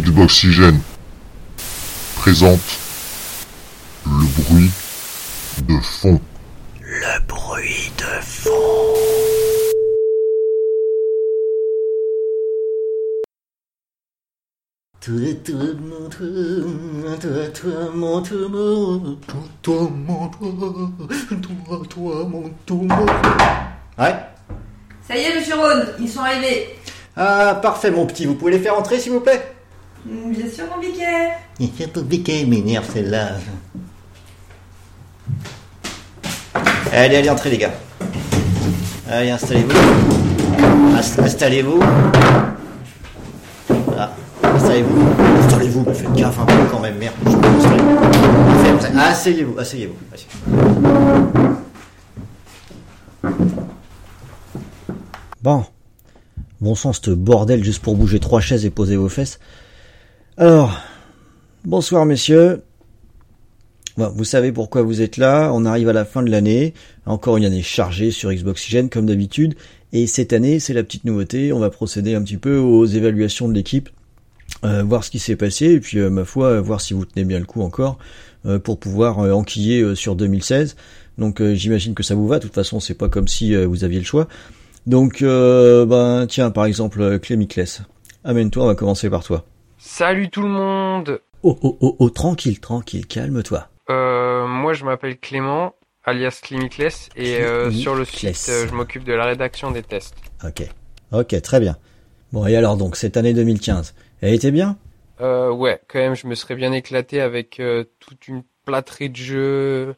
Xboxygène présente le bruit de fond. Le bruit de fond. Toi, toi, mon toi, toi, toi, mon toi, mon toi, mon toi, toi, toi, mon toi, mon Ouais. Ça y est, monsieur Rhône, ils sont arrivés. Ah, parfait, mon petit. Vous pouvez les faire entrer, s'il vous plaît? Bien sûr, mon biquet. C'est compliqué, m'énerve celle-là. Allez, allez, entrez, les gars. Allez, installez-vous. Inst- Installez-vous. Voilà. Installez-vous. Installez-vous, mais faites gaffe un peu quand même, merde. Asseyez-vous, asseyez-vous. asseyez-vous. Bon. Bon sang, ce bordel juste pour bouger trois chaises et poser vos fesses. Alors, bonsoir messieurs. Bon, vous savez pourquoi vous êtes là. On arrive à la fin de l'année. Encore une année chargée sur Xboxygène comme d'habitude. Et cette année, c'est la petite nouveauté. On va procéder un petit peu aux évaluations de l'équipe. euh, voir ce qui s'est passé. Et puis, euh, ma foi, euh, voir si vous tenez bien le coup encore. euh, pour pouvoir enquiller sur 2016. Donc, j'imagine que ça vous va. De toute façon, c'est pas comme si vous aviez le choix. Donc, ben, tiens, par exemple, euh, Clémiclès. Amène-toi, on va commencer par toi. Salut tout le monde Oh, oh, oh, oh, tranquille, tranquille, calme-toi. euh, Moi je m'appelle Clément, alias Climicless, et euh, sur le site euh, je m'occupe de la rédaction des tests. Ok. Ok, très bien. Bon, et alors donc, cette année 2015, elle était bien? Euh, ouais, quand même je me serais bien éclaté avec euh, toute une plâtrée de jeux,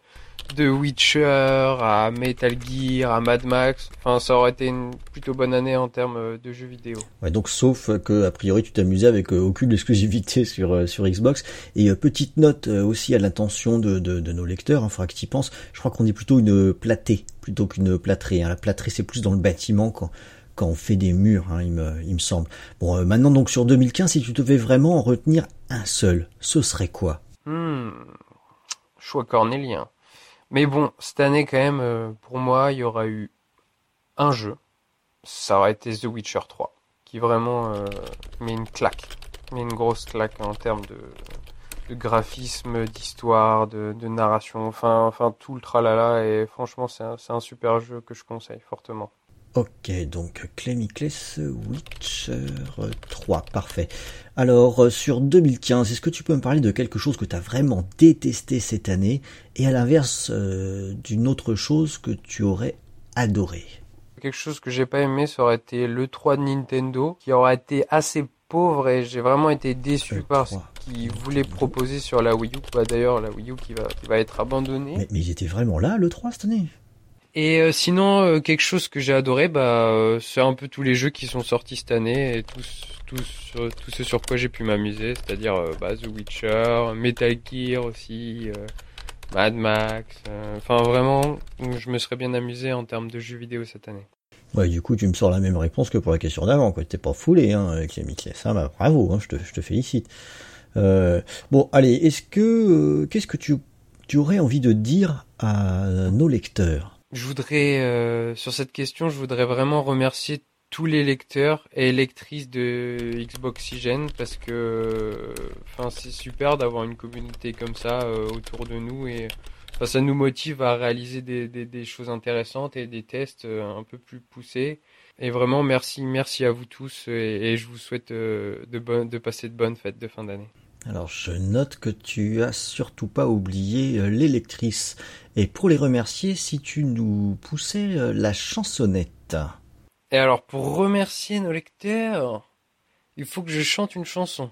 de Witcher à Metal Gear, à Mad Max. Enfin ça aurait été une plutôt bonne année en termes euh, de jeux vidéo. Ouais, donc sauf que a priori tu t'amusais avec euh, aucune exclusivité sur euh, sur Xbox et euh, petite note aussi à l'intention de, de, de nos lecteurs, il faudra que tu y penses. Je crois qu'on dit plutôt une platée plutôt qu'une plâtrée. Hein. La plâtrée c'est plus dans le bâtiment quand quand on fait des murs, hein, il me il me semble. Bon, maintenant donc sur 2015, si tu devais vraiment en retenir un seul, ce serait quoi? Hmm, choix cornélien. Mais bon, cette année quand même, euh, pour moi, il y aura eu un jeu. Ça aurait été The Witcher 3, qui vraiment euh, met une claque, met une grosse claque en termes de, de graphisme, d'histoire, de, narration, enfin, enfin tout le tralala. Et franchement, c'est un, c'est un super jeu que je conseille fortement. Ok, donc Clemicless Witcher 3, parfait. Alors, euh, sur 2015, est-ce que tu peux me parler de quelque chose que tu as vraiment détesté cette année, et à l'inverse, euh, d'une autre chose que tu aurais adoré? Quelque chose que j'ai pas aimé, ça aurait été le 3 de Nintendo, qui aurait été assez pauvre et j'ai vraiment été déçu Le par ce 3. qu'ils voulaient proposer sur la Wii U. Bah, D'ailleurs, la Wii U qui va, qui va être abandonnée. mais, mais ils étaient vraiment là, le 3, cette année? Et euh, sinon, euh, quelque chose que j'ai adoré, bah, euh, c'est un peu tous les jeux qui sont sortis cette année et tout ce sur quoi j'ai pu m'amuser, c'est-à-dire bah, The Witcher, Metal Gear aussi, Mad Max. Enfin, vraiment, je me serais bien amusé en termes de jeux vidéo cette année. Ouais, du coup, tu me sors la même réponse que pour la question d'avant, quoi. T'es pas foulé, hein, avec Clemicless. Hein, bah, bravo, hein, je, te, félicite. Bon, allez, est-ce que... Qu'est-ce que tu, tu aurais envie de dire à nos lecteurs? Je voudrais, euh, sur cette question, je voudrais vraiment remercier tous les lecteurs et lectrices de Xboxygène parce que, enfin, c'est super d'avoir une communauté comme ça euh, autour de nous et ça nous motive à réaliser des, choses intéressantes et des tests euh, un peu plus poussés. Et vraiment, merci, merci à vous tous et, je vous souhaite euh, de, passer de bonnes fêtes de fin d'année. Alors, je note que tu as surtout pas oublié euh, les lectrices. Et pour les remercier, si tu nous poussais euh, la chansonnette. Et alors, pour remercier nos lecteurs, il faut que je chante une chanson.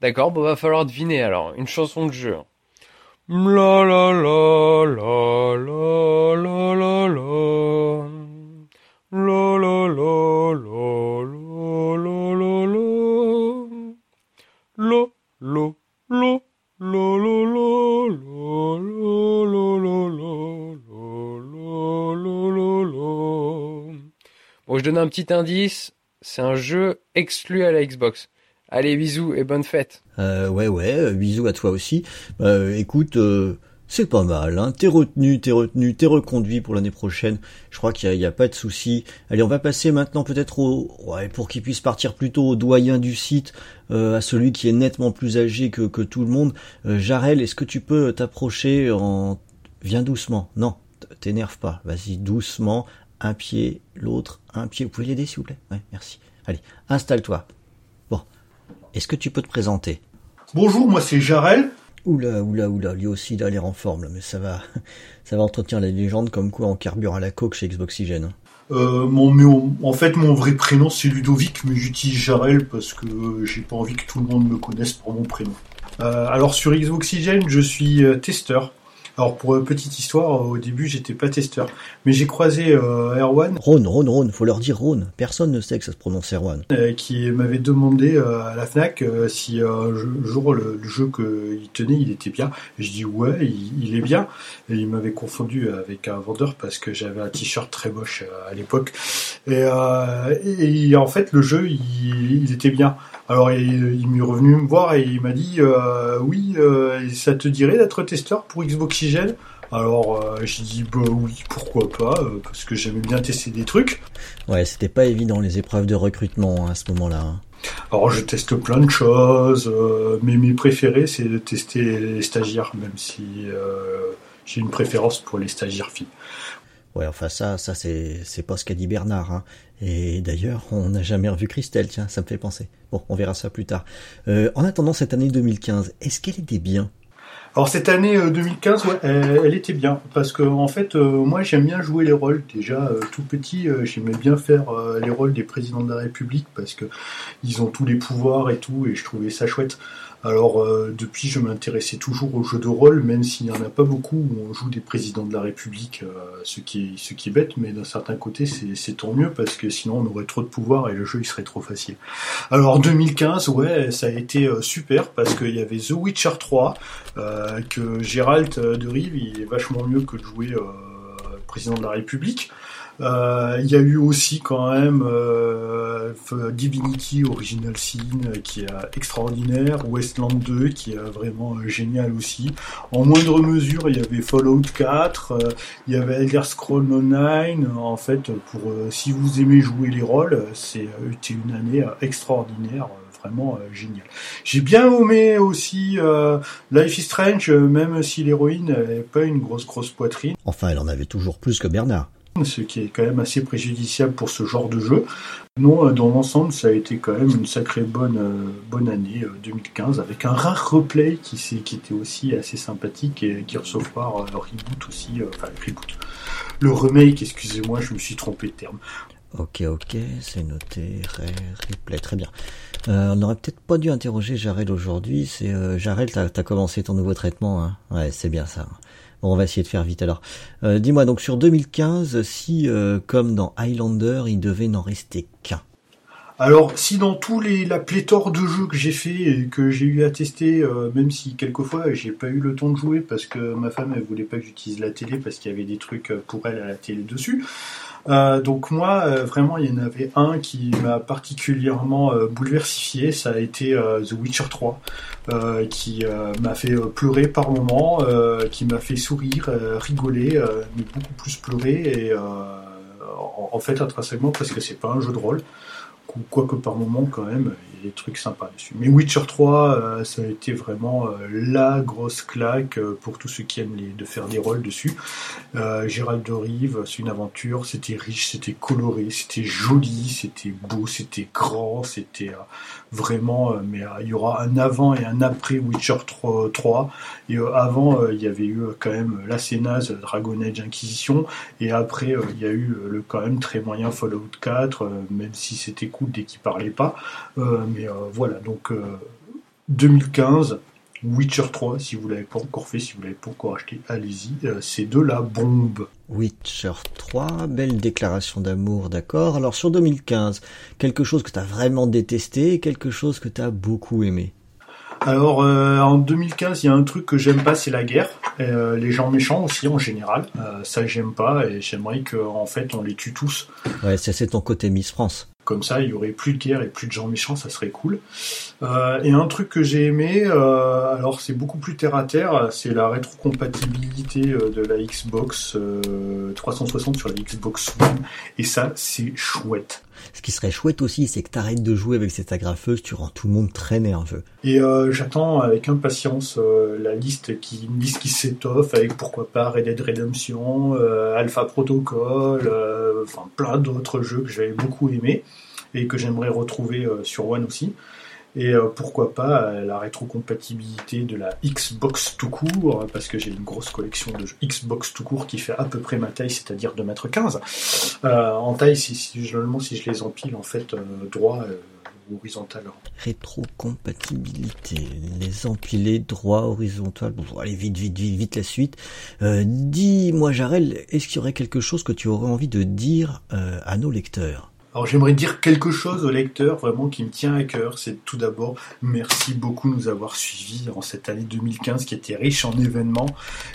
D'accord, bon, va falloir deviner alors. Une chanson de jeu. La la la la la. La la la la la la la la. La la la la la la la la Bon, je donne un petit indice. C'est un jeu exclu à la Xbox. Allez, bisous et bonne fête. Euh, ouais, ouais, euh, bisous à toi aussi. Euh, écoute, euh, C'est pas mal, hein. T'es retenu, t'es retenu, t'es reconduit pour l'année prochaine. Je crois qu'il y, a pas de souci. Allez, on va passer maintenant peut-être au, ouais, pour qu'il puisse partir plutôt au doyen du site, euh, à celui qui est nettement plus âgé que, que tout le monde. Euh, Jarel, est-ce que tu peux t'approcher en, viens doucement. Non, t'énerve pas. Vas-y, doucement. Un pied, l'autre, un pied. Vous pouvez l'aider, s'il vous plaît? Ouais, merci. Allez, installe-toi. Bon. Est-ce que tu peux te présenter? Bonjour, moi c'est Jarel. Oula, oula, oula, lui aussi il a l'air en forme, là, mais ça va, ça va entretenir la légende comme quoi on carbure à la coque chez Xboxygène. hein. Euh, mon, en fait, mon vrai prénom c'est Ludovic, mais j'utilise Jarel parce que j'ai pas envie que tout le monde me connaisse pour mon prénom. Euh, alors sur Xboxygène, je suis euh, testeur. Alors pour euh, petite histoire, euh, au début j'étais pas testeur, mais j'ai croisé euh, Erwan Rhône, Rhône, Rhône, faut leur dire Rhône. Personne ne sait que ça se prononce Erwan. euh, qui m'avait demandé euh, à la Fnac euh, si euh, un jour le, le jeu qu'il tenait il était bien. Et je dis ouais, il, il est bien. Et il m'avait confondu avec un vendeur parce que j'avais un t-shirt très moche euh, à l'époque. Et, euh, et, et en fait le jeu il, il était bien. Alors il, il m'est revenu me voir et il m'a dit euh, oui, euh, ça te dirait d'être testeur pour Alors euh, j'ai dit bah oui pourquoi pas euh, parce que j'aimais bien tester des trucs. Ouais, c'était pas évident les épreuves de recrutement hein, à ce moment-là. hein. Alors je teste plein de choses, euh, mais mes préférés c'est de tester les stagiaires, même si j'ai une préférence pour les stagiaires filles. Ouais, enfin ça, ça c'est, c'est pas ce qu'a dit Bernard. Hein. Et d'ailleurs, on n'a jamais revu Christelle, tiens, ça me fait penser. Bon, on verra ça plus tard. En attendant cette année 2015, est-ce qu'elle était bien? Alors cette année euh, 2015, ouais, elle, elle était bien parce que en fait, euh, moi j'aime bien jouer les rôles. Déjà euh, tout petit, euh, j'aimais bien faire euh, les rôles des présidents de la République parce que ils ont tous les pouvoirs et tout, et je trouvais ça chouette. Alors euh, depuis, je m'intéressais toujours aux jeux de rôle, même s'il n'y en a pas beaucoup où on joue des présidents de la République, euh, ce qui est bête, mais d'un certain côté, c'est tant mieux parce que sinon on aurait trop de pouvoir et le jeu il serait trop facile. Alors 2015, ouais, ça a été euh, super parce qu'il y avait The Witcher 3, euh, que Gérald de Rive, il est vachement mieux que de jouer président de la République. Euh, Il y a eu aussi quand même euh, F- Divinity Original Sin euh, qui est euh, extraordinaire, Westland 2 qui est euh, vraiment euh, génial aussi. En moindre mesure, il y avait Fallout 4, euh, il y avait Elder Scrolls Online. En fait, pour euh, si vous aimez jouer les rôles, euh, c'est euh, une année euh, extraordinaire, euh, vraiment euh, génial. J'ai bien aimé aussi euh, Life is Strange, euh, même si l'héroïne n'avait pas une grosse grosse poitrine Enfin, elle en avait toujours plus que Bernard. Ce qui est quand même assez préjudiciable pour ce genre de jeu. Non, euh, dans l'ensemble, ça a été quand même une sacrée bonne euh, bonne année euh, 2015 avec un rare replay qui, qui était aussi assez sympathique et qui recevoir euh, reboot aussi, euh, enfin reboot. Le remake, excusez-moi, je me suis trompé de terme. Ok, ok, c'est noté. Replay, très bien. Euh, on n'aurait peut-être pas dû interroger Jarel aujourd'hui. C'est euh, Jarel, t'as as commencé ton nouveau traitement, hein Ouais, c'est bien ça. On va essayer de faire vite alors. Euh, Dis-moi donc sur 2015, si euh, comme dans Highlander, il devait n'en rester qu'un. Alors, si dans tous les la pléthore de jeux que j'ai fait et que j'ai eu à tester, euh, même si quelquefois j'ai pas eu le temps de jouer parce que ma femme elle voulait pas que j'utilise la télé parce qu'il y avait des trucs pour elle à la télé dessus. Euh, donc moi, euh, vraiment, il y en avait un qui m'a particulièrement euh, bouleversifié. Ça a été euh, The Witcher 3, euh, qui m'a fait pleurer par moments, qui m'a fait sourire, rigoler, mais beaucoup plus pleurer. Et en, en fait, intrinsèquement, parce que c'est pas un jeu de rôle quoique par moment quand même des trucs sympas dessus. Mais Witcher 3 euh, ça a été vraiment euh, la grosse claque euh, pour tous ceux qui aiment les, de faire des rôles dessus. Gérald de Rive, c'est une aventure, c'était riche, c'était coloré, c'était joli, c'était beau, c'était grand, c'était vraiment mais il y aura un avant et un après Witcher 3, 3. et avant il y avait eu quand même la Dragon Age Inquisition et après il y a eu le quand même très moyen Fallout 4 euh, même si c'était cool dès qu'il parlait pas mais euh, voilà donc euh, 2015 Witcher 3 si vous l'avez pas encore fait si vous l'avez pas encore acheté allez-y Euh, c'est de la bombe Witcher 3, belle déclaration d'amour, d'accord. Alors sur 2015, quelque chose que t'as vraiment détesté quelque chose que t'as beaucoup aimé? Alors euh, en 2015, il y a un truc que j'aime pas, c'est la guerre. Euh, les gens méchants aussi en général. Euh, ça j'aime pas et j'aimerais qu'en fait on les tue tous. Ouais, ça c'est ton côté Miss France. Comme ça, il y aurait plus de guerre et plus de gens méchants, ça serait cool. Euh, et un truc que j'ai aimé, euh, alors c'est beaucoup plus terre à terre, c'est la rétrocompatibilité euh, de la Xbox euh, 360 sur la Xbox One. Et ça, c'est chouette. Ce qui serait chouette aussi, c'est que t'arrêtes de jouer avec cette agrafeuse, tu rends tout le monde très nerveux. Et euh, j'attends avec impatience euh, la liste qui, s'étoffe avec pourquoi pas Red Dead Redemption, euh, Alpha Protocol, enfin plein d'autres jeux que j'avais beaucoup aimé et que j'aimerais retrouver sur One aussi. Et euh, pourquoi pas euh, la rétrocompatibilité de la Xbox tout court, euh, parce que j'ai une grosse collection de jeux Xbox tout court qui fait à peu près ma taille, c'est-à-dire 2m15. Euh, en taille, si, généralement, si je les empile en fait droit euh, horizontal. Rétrocompatibilité, les empilés droit, horizontal. Bon, allez, vite, vite, vite, vite la suite. Dis-moi, Jarel, est-ce qu'il y aurait quelque chose que tu aurais envie de dire à nos lecteurs? Alors j'aimerais dire quelque chose au lecteur vraiment qui me tient à cœur. C'est tout d'abord merci beaucoup de nous avoir suivis en cette année 2015 qui était riche en événements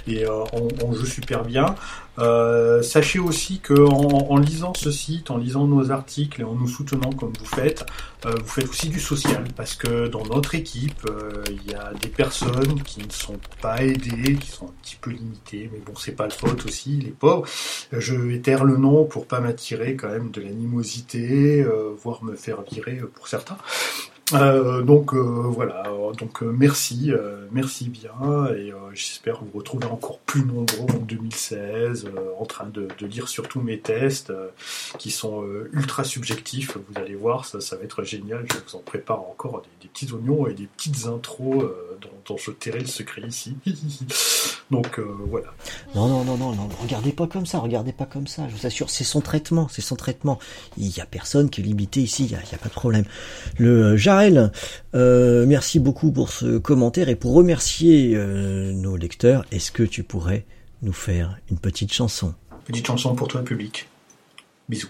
et euh, on, on joue super bien. Euh, sachez aussi que en, en lisant ce site, en lisant nos articles et en nous soutenant comme vous faites, euh, vous faites aussi du social parce que dans notre équipe, euh, il y a des personnes qui ne sont pas aidées, qui sont un petit peu limitées, mais bon, c'est pas le faute aussi, les pauvres. Je vais taire le nom pour pas m'attirer quand même de l'animosité, euh, voire me faire virer euh, pour certains. Euh, donc euh, voilà, donc euh, merci, euh, merci bien, et euh, j'espère vous retrouver encore plus nombreux en 2016, euh, en train de, de lire surtout mes tests, qui sont ultra subjectifs, vous allez voir, ça, ça va être génial, je vous en prépare encore des, petits oignons et des petites intros dont, dont je tairai le secret ici. donc voilà. Non, non, non, non, non, regardez pas comme ça, regardez pas comme ça, je vous assure, c'est son traitement, c'est son traitement. Il y a personne qui est limité ici, il y a, a pas de problème. Le Euh, merci beaucoup pour ce commentaire et pour remercier euh, nos lecteurs, est-ce que tu pourrais nous faire une petite chanson Petite chanson pour toi, public. Bisous.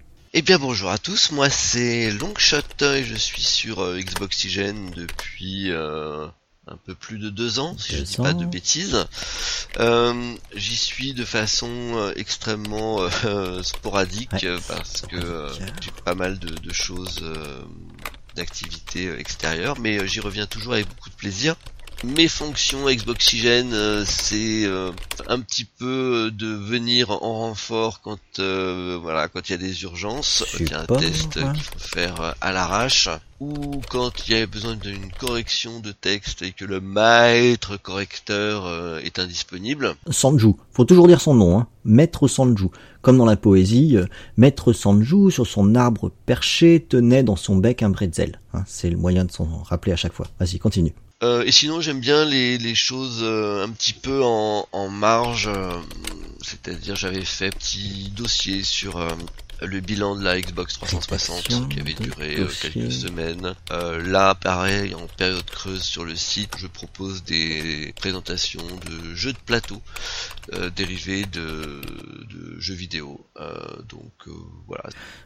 Eh bien bonjour à tous, moi c'est Longshot et je suis sur euh, Xbox Oxygen depuis euh, un peu plus de deux ans, si je Deux dis pas de bêtises. Euh, J'y suis de façon euh, extrêmement sporadique Ouais, parce que j'ai pas mal de, de choses, d'activités extérieures, mais j'y reviens toujours avec beaucoup de plaisir. Mes fonctions Xboxygène, euh, c'est euh, un petit peu euh, de venir en renfort quand euh, voilà quand il y a des urgences, quand il y a un test qu'il faut faire à l'arrache, ou quand il y a besoin d'une correction de texte et que le maître correcteur euh, est indisponible. Sanju, faut toujours dire son nom, hein. Maître Sanju. Comme dans la poésie, euh, Maître Sanju, sur son arbre perché, tenait dans son bec un bretzel. Hein, c'est le moyen de s'en rappeler à chaque fois. Vas-y, continue. Euh, et sinon, j'aime bien les, les choses euh, un petit peu en, en marge. euh, C'est-à-dire, j'avais fait petit dossier sur le bilan de la Xbox 360 Rédaction qui avait duré euh, quelques semaines. Euh, là, pareil, en période creuse sur le site, je propose des présentations de jeux de plateau euh, dérivés de, de jeux vidéo. Euh, donc euh, voilà,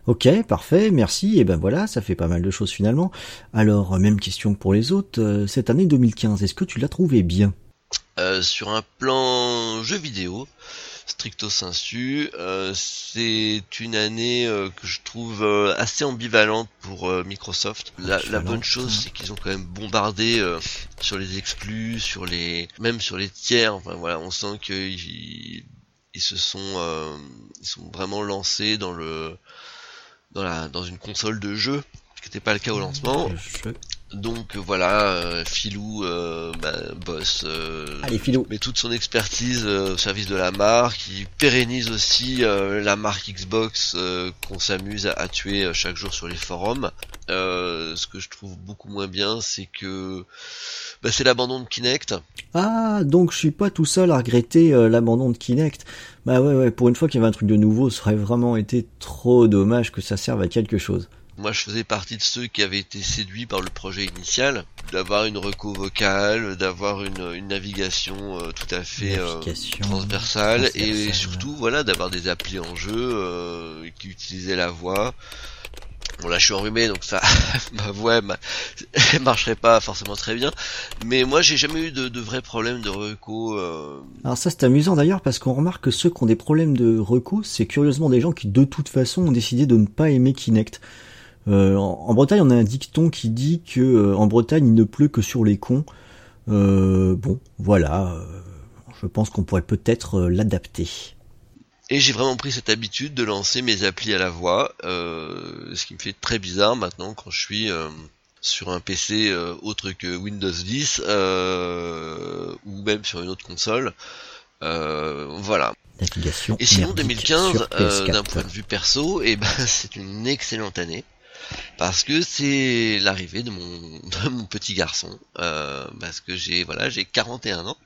Ok, parfait, merci. Et ben voilà, ça fait pas mal de choses finalement. Alors, même question que pour les autres. cette année 2015, est-ce que tu l'as trouvé bien? Euh, sur un plan jeu vidéo, stricto sensu, euh, c'est une année euh, que je trouve euh, assez ambivalente pour euh, Microsoft. La, bonne chose, c'est qu'ils ont quand même bombardé euh, sur les exclus, sur les, même sur les tiers. Enfin voilà, on sent qu'ils ils se sont, euh, ils sont vraiment lancés dans le, dans la, dans une console de jeu, ce qui n'était pas le cas au lancement. Donc euh, voilà, euh, Filou euh, bah, bosse, Allez, met toute son expertise au service de la marque, il pérennise aussi la marque Xbox qu'on s'amuse à, à tuer chaque jour sur les forums. Ce que je trouve beaucoup moins bien, c'est que bah, c'est l'abandon de Kinect. Ah, donc je suis pas tout seul à regretter euh, l'abandon de Kinect. Bah ouais, ouais, pour une fois qu'il y avait un truc de nouveau, ça aurait vraiment été trop dommage que ça serve à quelque chose. Moi, je faisais partie de ceux qui avaient été séduits par le projet initial, d'avoir une reco vocale, d'avoir une, une navigation euh, tout à fait euh, transversale, et surtout, voilà, d'avoir des applis en jeu euh, qui utilisaient la voix. Bon là je suis enrhumé donc ça ma voix ma- elle marcherait pas forcément très bien mais moi j'ai jamais eu de, de vrais problèmes de reco euh, Alors ça c'est amusant d'ailleurs parce qu'on remarque que ceux qui ont des problèmes de reco, c'est curieusement des gens qui de toute façon ont décidé de ne pas aimer Kinect. Euh, en, en Bretagne, on a un dicton qui dit que euh, en Bretagne, il ne pleut que sur les cons. Euh, bon, voilà. je pense qu'on pourrait peut-être l'adapter. Et j'ai vraiment pris cette habitude de lancer mes applis à la voix, ce qui me fait très bizarre maintenant quand je suis sur un PC autre que Windows 10 euh, ou même sur une autre console. Voilà. Navigation. Et sinon merdique 2015, sur euh, PS4. d'un point de vue perso, et ben c'est une excellente année parce que c'est l'arrivée de mon de mon petit garçon euh, parce que j'ai voilà j'ai 41 ans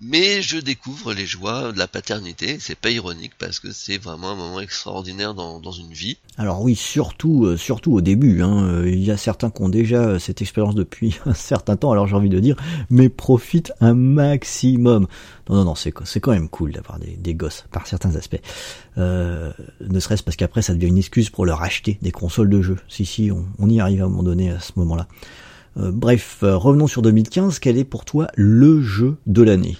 mais je découvre les joies de la paternité c'est pas ironique parce que c'est vraiment un moment extraordinaire dans, une vie Alors oui, surtout, euh, surtout au début. Hein, euh, il y a certains qui ont déjà cette expérience depuis un certain temps. Alors j'ai envie de dire, mais profite un maximum. Non, non, non, c'est quand même cool d'avoir des, gosses par certains aspects. Ne serait-ce parce qu'après ça devient une excuse pour leur acheter des consoles de jeux. Si si, on, y arrive à un moment donné à ce moment-là. Euh, bref, euh, revenons sur 2015. Quel est pour toi le jeu de l'année?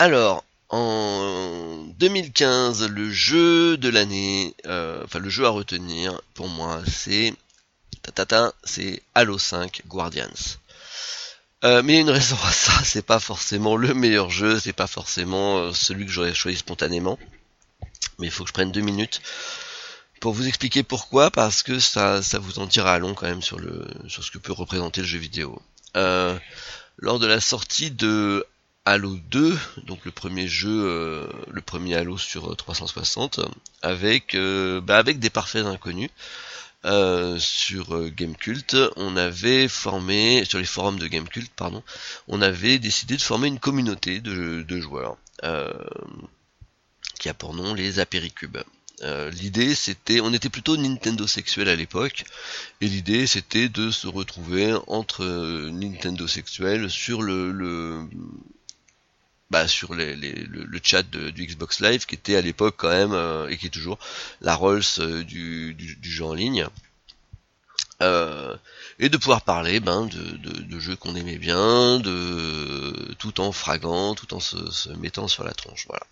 Alors en 2015 le jeu de l'année euh, enfin le jeu à retenir pour moi c'est tatata c'est Halo 5 Guardians mais il y a une raison à ça, c'est pas forcément le meilleur jeu, c'est pas forcément celui que j'aurais choisi spontanément. Mais il faut que je prenne deux minutes pour vous expliquer pourquoi, parce que ça, ça vous en dira long quand même sur le, sur ce que peut représenter le jeu vidéo. Euh, lors de la sortie de Halo 2, donc le premier jeu, euh, le premier Halo sur euh, 360, avec, euh, bah, avec des parfaits inconnus. Euh, sur euh, Gamecult, on avait formé, sur les forums de Gamecult, pardon, on avait décidé de former une communauté de, de joueurs euh, qui a pour nom les Apéricubes. Euh, l'idée c'était, on était plutôt Nintendo sexuel à l'époque, et l'idée c'était de se retrouver entre euh, Nintendo sexuel sur le, le bah, sur le, chat du Xbox Live qui était à l'époque quand même euh, et qui est toujours la Rolls du, du, du jeu en ligne Euh, et de pouvoir parler ben de, de, de jeux qu'on aimait bien de tout en fragant tout en se, se mettant sur la tronche voilà.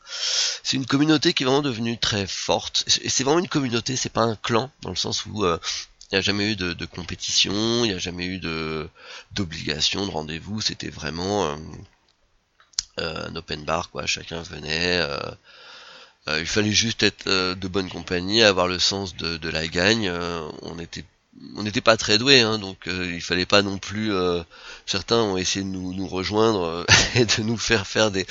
C'est une communauté qui est vraiment devenue très forte. Et c'est vraiment une communauté c'est pas un clan dans le sens où euh, il n'y a jamais eu de, de compétition il n'y a jamais eu de d'obligation de rendez-vous. C'était vraiment euh, euh, un open bar quoi. Chacun venait euh, euh, il fallait juste être euh, de bonne compagnie avoir le sens de, de la gagne. Euh, on était on n'était pas très doués hein, donc euh, il fallait pas non plus euh, certains ont essayé de nous, rejoindre euh, et de nous faire faire des,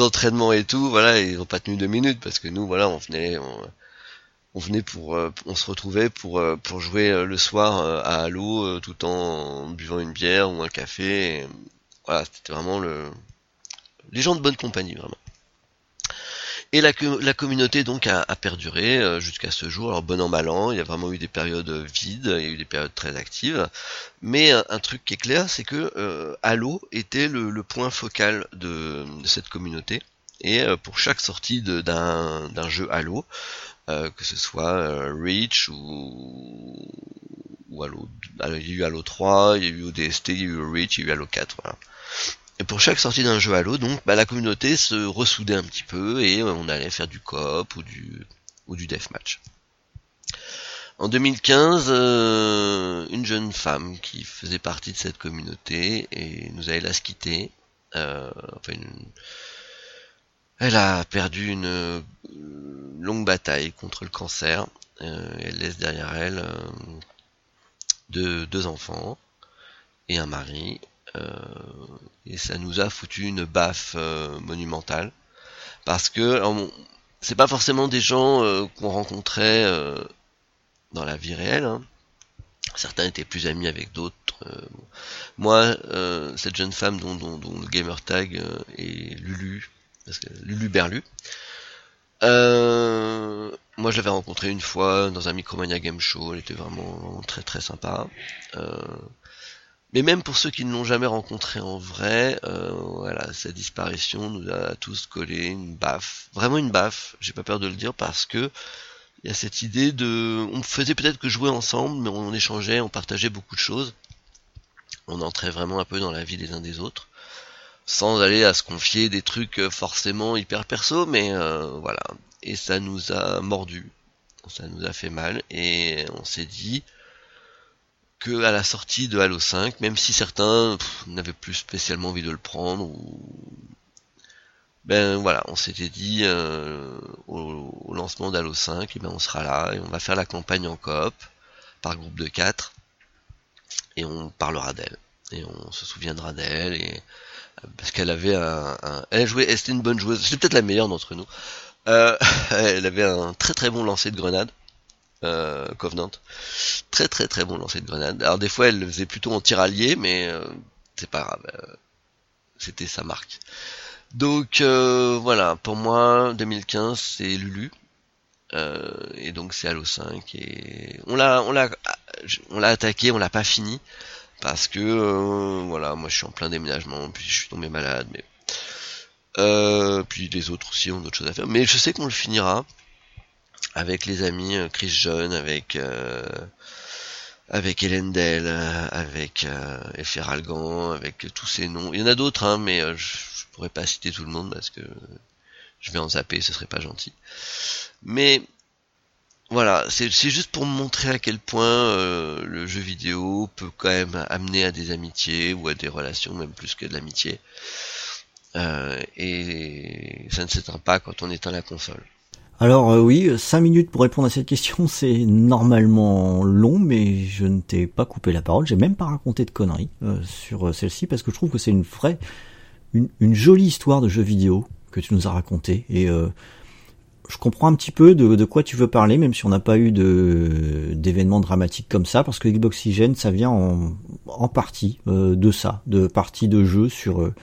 entraînements et tout. Voilà et ils ont pas tenu deux minutes parce que nous voilà on venait on, venait pour on se retrouvait pour jouer le soir à Halo tout en buvant une bière ou un café. Voilà c'était vraiment le les gens de bonne compagnie vraiment et la, la communauté donc a, perduré euh, jusqu'à ce jour. Alors bon an mal an, il y a vraiment eu des périodes vides, il y a eu des périodes très actives. Mais un, un truc qui est clair, c'est que euh, Halo était le, point focal de, cette communauté. Et euh, pour chaque sortie d'un jeu Halo, euh, que ce soit euh, Reach ou, ou Halo, il y a eu Halo 3, il y a eu ODST, il y a eu Reach, il y a eu Halo 4, voilà. Et pour chaque sortie d'un jeu Halo, donc, bah, la communauté se ressoudait un petit peu et euh, on allait faire du coop ou du ou du deathmatch. En 2015, euh, une jeune femme qui faisait partie de cette communauté et nous a hélas quitté. Euh, enfin, Elle a perdu une longue bataille contre le cancer. Elle laisse derrière elle deux, deux enfants. et un mari. Euh, et ça nous a foutu une baffe euh, monumentale. Parce que c'est pas forcément des gens euh, qu'on rencontrait euh, dans la vie réelle. hein. Certains étaient plus amis avec d'autres. euh, bon. Moi, euh, cette jeune femme dont, dont, dont le gamer tag est Lulu, parce que Lulu Berlu. Moi, je l'avais rencontrée une fois dans un Micromania Game Show. Elle était vraiment très très sympa. Mais même pour ceux qui ne l'ont jamais rencontrée en vrai, euh, voilà, sa disparition nous a tous collé une baffe, vraiment une baffe. J'ai pas peur de le dire parce que il y a cette idée de, on faisait peut-être que jouer ensemble, mais on échangeait, on partageait beaucoup de choses. On entrait vraiment un peu dans la vie des uns des autres, sans aller à se confier des trucs euh, forcément hyper perso, mais euh, voilà. Et ça nous a mordu, ça nous a fait mal, et on s'est dit que à la sortie de Halo 5, même si certains n'avaient plus spécialement envie de le prendre, ou ben voilà, on s'était dit euh, au, lancement d'Halo 5, et ben on sera là et on va faire la campagne en coop par groupe de 4 et on parlera d'elle et on se souviendra d'elle et parce qu'elle avait un, elle jouait, elle, une bonne joueuse, c'était peut-être la meilleure d'entre nous. Euh, elle avait un très très bon lancer de grenade, euh, Covenant, très très très bon lancer de grenade. Alors des fois elle le faisait plutôt en tiralier, mais euh, c'est pas grave, euh, c'était sa marque. Donc euh, voilà, pour moi 2015 c'est Lulu. Et donc c'est Halo 5 et on l'a on l'a on l'a attaqué, on l'a pas fini parce que voilà, moi je suis en plein déménagement, puis je suis tombé malade, mais puis les autres aussi ont d'autres choses à faire. Mais je sais qu'on le finira avec les amis euh, Chris John, avec euh, avec Hélène Dell, euh, avec euh, avec tous ces noms. Il y en a d'autres, hein, mais euh, je, je pourrais pas citer tout le monde parce que je vais en zapper, ce serait pas gentil. Mais voilà, c'est juste pour montrer à quel point euh, le jeu vidéo peut quand même amener à des amitiés ou à des relations, même plus que de l'amitié. Euh, et ça ne s'éteint pas quand on éteint la console. Alors euh, oui, 5 minutes pour répondre à cette question, c'est normalement long, mais je ne t'ai pas coupé la parole, j'ai même pas raconté de conneries euh, sur euh, celle-ci, parce que je trouve que c'est une vraie, une, jolie histoire de jeu vidéo que tu nous as raconté, et euh, je comprends un petit peu de, quoi tu veux parler, même si on n'a pas eu de d'événements dramatiques comme ça, parce que Xboxygène, ça vient en, en partie euh, de ça, de partie de jeu sur... euh,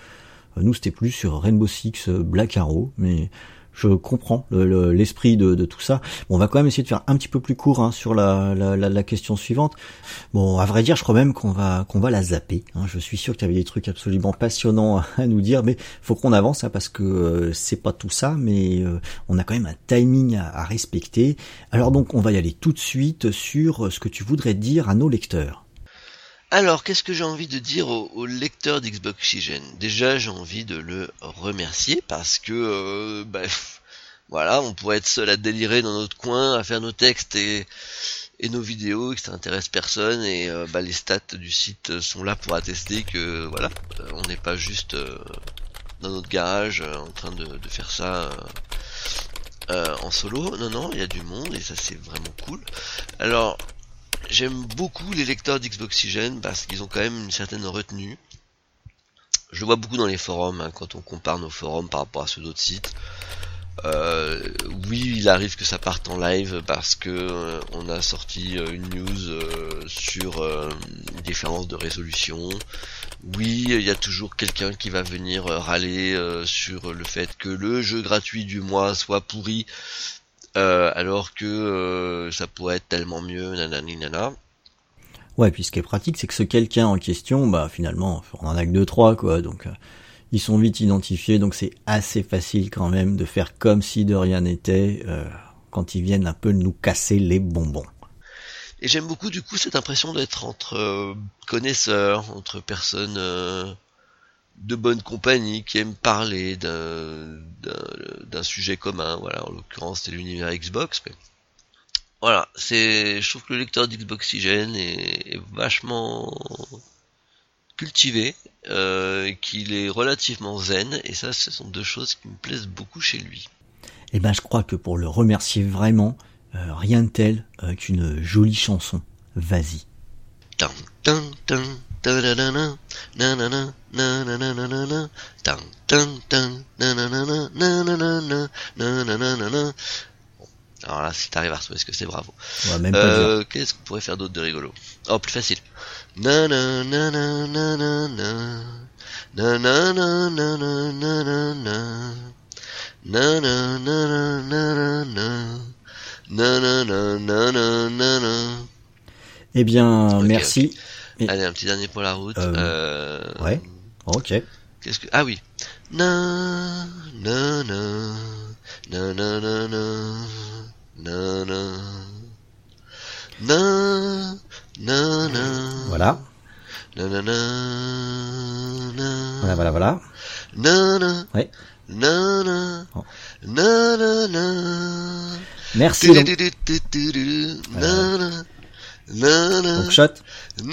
nous, c'était plus sur Rainbow Six euh, Black Arrow, mais je comprends le- le- l'esprit de, tout ça. Bon, on va quand même essayer de faire un petit peu plus court hein, sur la, question suivante. Bon, à vrai dire, je crois même qu'on va qu'on va la zapper. hein. Je suis sûr que tu avais des trucs absolument passionnants à nous dire, mais faut qu'on avance hein, parce que euh, c'est pas tout ça, mais euh, on a quand même un timing à respecter. Alors donc, on va y aller tout de suite sur ce que tu voudrais dire à nos lecteurs. Alors, qu'est-ce que j'ai envie de dire au, au lecteur d'Xbox Oxygen? Déjà, j'ai envie de le remercier parce que, euh, bah, voilà, on pourrait être seul à délirer dans notre coin, à faire nos textes et, nos vidéos, et que ça intéresse personne. Et bah, les stats du site sont là pour attester que, voilà, euh, on n'est pas juste euh, dans notre garage en train de, de faire ça. en solo, non non, il y a du monde et ça c'est vraiment cool. Alors, J'aime beaucoup les lecteurs d'Xboxygène parce qu'ils ont quand même une certaine retenue. Je le vois beaucoup dans les forums, hein, quand on compare nos forums par rapport à ceux d'autres sites. Euh, oui, il arrive que ça parte en live parce que euh, on a sorti euh, une news euh, sur une différence de résolution. Oui, il y a toujours quelqu'un qui va venir râler sur le fait que le jeu gratuit du mois soit pourri euh, alors que euh, ça pourrait être tellement mieux, nanani nana. Ouais, puis ce qui est pratique, c'est que ce quelqu'un en question, bah finalement, on en a que deux trois quoi, donc euh, ils sont vite identifiés, donc c'est assez facile quand même de faire comme si de rien n'était euh, quand ils viennent un peu nous casser les bonbons. Et j'aime beaucoup du coup cette impression d'être entre connaisseurs, entre personnes euh, de bonne compagnie qui aiment parler d'un sujet commun. Voilà, en l'occurrence c'est l'univers Xbox. Mais voilà, c'est, je trouve que le lecteur d'Xboxygène est, est vachement cultivé, euh, qu'il est relativement zen, et ça, ce sont deux choses qui me plaisent beaucoup chez lui. Et ben je crois que pour le remercier vraiment, euh, rien de tel euh, qu'une jolie chanson. Vas-y. Tin, tin, tin, Alors là, si t'arrives à retrouver ce que c'est, bravo. Euh, qu'est-ce qu'on pourrait faire d'autre de rigolo? Oh, plus facile. Eh bien, merci. Allez, un petit dernier pour la route. Euh, Euh, ouais. Ok. Qu'est-ce que... Ah oui. Na na na. Na na na na. Na na. Na na na. Voilà. Na na na. Na Voilà, voilà, voilà. na na. Ouais. Na na. Oh. Na na na. Merci. Na. Na na na. Donc shot.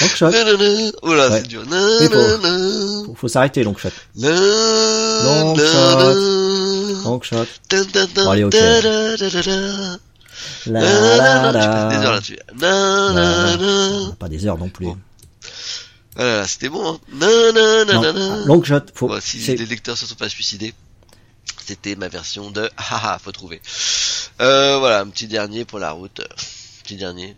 Donc shot. Na na na. Oh là, Ouais. c'est dur. Na Il faut-. Faut, s'arrêter, donc shot. Long shot. Donc shot. Bon, allez, ok. La, la, passe des heures la. là-dessus. Na, na, na. Pas des heures non plus. Bon. Ah là là, c'était bon, hein. Na, na, na, Non, na. long shot. Faut, Bon, si les lecteurs se sont pas suicidés, c'était ma version de haha, faut trouver. Euh, voilà, un petit dernier pour la route. Petit dernier.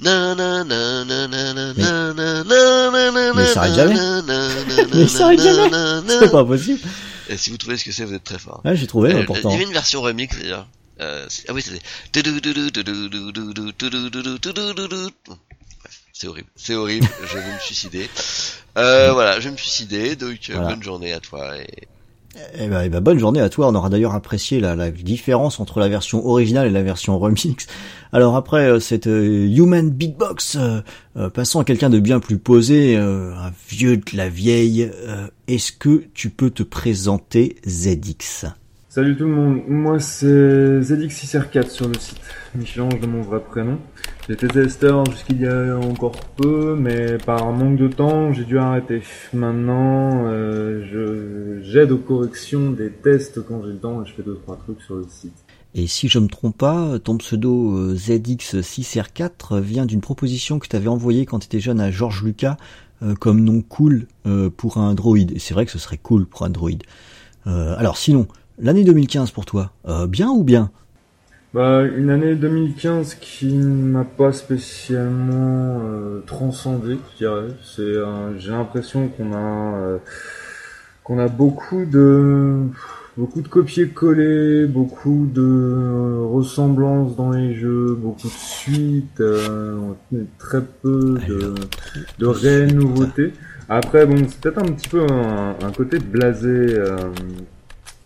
Na, na, na, na, na, na, Mais- na, na, na, na, na, Mais ça jamais. Mais ça jamais. c'est pas possible. Et si vous trouvez ce que c'est, vous êtes très fort. Ouais, j'ai trouvé, Euh, mais pourtant. Il y avait une version remix d'ailleurs. Euh, c'est- ah oui, c'était. Bon, bref, C'est horrible, c'est horrible. je vais me suicider. Euh, voilà, je vais me suicider. Donc euh, Voilà. bonne journée à toi. Et... Eh ben, eh ben, bonne journée à toi. On aura d'ailleurs apprécié la, différence entre la version originale et la version remix. Alors après euh, cette euh, Human Beatbox, euh, euh, passons à quelqu'un de bien plus posé, un vieux de la vieille. Est-ce que tu peux te présenter ZX Salut tout le monde, moi c'est ZX6R4 sur le site, Michel-Ange de mon vrai prénom. J'étais testeur jusqu'il y a encore peu, mais par manque de temps, j'ai dû arrêter. Maintenant, euh, j'aide aux corrections des tests quand j'ai le temps et je fais deux trois trucs sur le site. Et si je me trompe pas, ton pseudo euh, ZX6R4 vient d'une proposition que tu avais envoyée quand tu étais jeune à Georges Lucas euh, comme nom cool euh, pour un droïde. Et c'est vrai que ce serait cool pour un droïde. Alors sinon, l'année 2015 pour toi, euh, bien ou bien? Bah, une année 2015 qui m'a pas spécialement euh, transcendé, je dirais. C'est, euh, j'ai l'impression qu'on a euh, qu'on a beaucoup de beaucoup de copier-coller, beaucoup de euh, ressemblances dans les jeux, beaucoup de suites, très peu de, de réelles nouveautés. Après, bon, c'est peut-être un petit peu un, un côté blasé.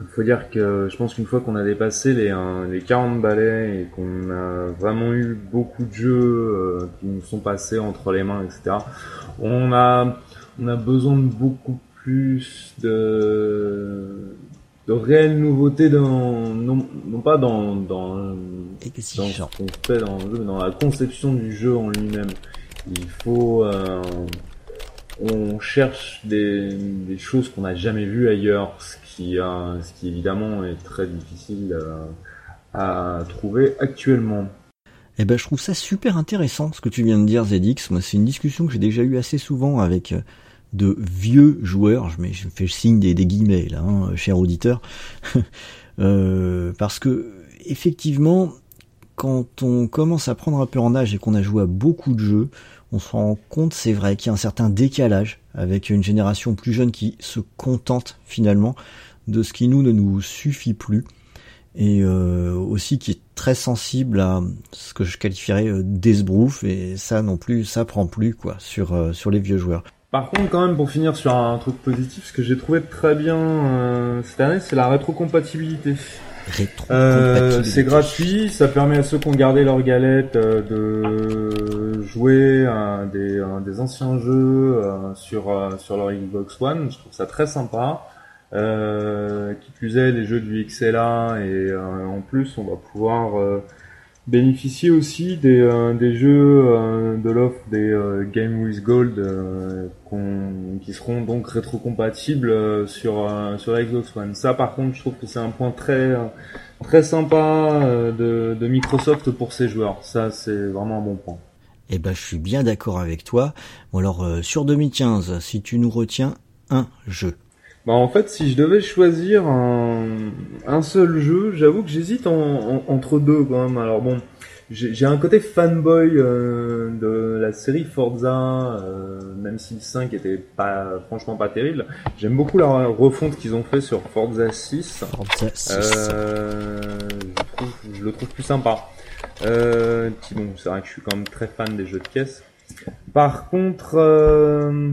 Il faut dire que je pense qu'une fois qu'on a dépassé les, les 40 balais et qu'on a vraiment eu beaucoup de jeux euh, qui nous sont passés entre les mains, etc., on a, on a besoin de beaucoup plus de, de réelles nouveautés dans, non, non pas dans, dans, dans ce qu'on fait dans le jeu, mais dans la conception du jeu en lui-même. Il faut, euh, on cherche des, des choses qu'on n'a jamais vues ailleurs, ce euh, ce qui évidemment est très difficile euh, à trouver actuellement. Eh ben, je trouve ça super intéressant ce que tu viens de dire, ZX. Moi, c'est une discussion que j'ai déjà eue assez souvent avec euh, de vieux joueurs. Je, mets, je fais signe des, guillemets là, hein, cher auditeur, parce que effectivement, quand on commence à prendre un peu en âge et qu'on a joué à beaucoup de jeux, on se rend compte, c'est vrai, qu'il y a un certain décalage avec une génération plus jeune qui se contente finalement de ce qui nous ne nous suffit plus et euh, aussi qui est très sensible à ce que je qualifierais euh, d'esbrouf et ça non plus ça prend plus quoi sur euh, sur les vieux joueurs. Par contre, quand même, pour finir sur un truc positif, ce que j'ai trouvé très bien euh, cette année, c'est la rétrocompatibilité. Rétro Euh, c'est gratuit, ça permet à ceux qui ont gardé leur galette euh, de jouer à des, à des anciens jeux euh, sur, euh, sur leur Xbox One. Je trouve ça très sympa. Euh, qui plus est, les jeux du XLA et euh, en plus, on va pouvoir euh, bénéficier aussi des, euh, des jeux de l'offre des Game with Gold qui seront donc rétrocompatibles sur sur la Xbox One. Ça, par contre, je trouve que c'est un point très très sympa de, de Microsoft pour ses joueurs. Ça, c'est vraiment un bon point. Eh ben, je suis bien d'accord avec toi. Bon alors, euh, sur 2015, si tu nous retiens un jeu. Bah en fait, si je devais choisir un, un seul jeu, j'avoue que j'hésite en, en- entre deux quand même. Alors bon, j'ai un côté fanboy euh, de la série Forza, euh, même si le 5 était pas franchement pas terrible. J'aime beaucoup la refonte qu'ils ont fait sur Forza 6. Forza 6. Euh, je, trouve, je le trouve plus sympa. Euh, puis bon, c'est vrai que je suis quand même très fan des jeux de caisse. Par contre, euh,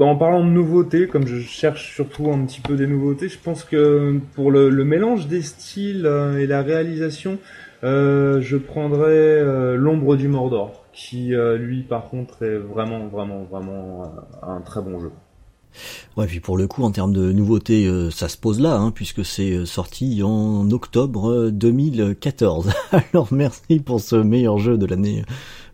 en parlant de nouveautés, comme je cherche surtout un petit peu des nouveautés, je pense que pour le, mélange des styles euh, et la réalisation, euh, je prendrais euh, l'ombre du Mordor, qui lui par contre est vraiment, vraiment, vraiment un très bon jeu. Ouais, puis pour le coup, en termes de nouveautés, ça se pose là, hein, puisque c'est sorti en octobre euh, 2014. Alors merci pour ce meilleur jeu de l'année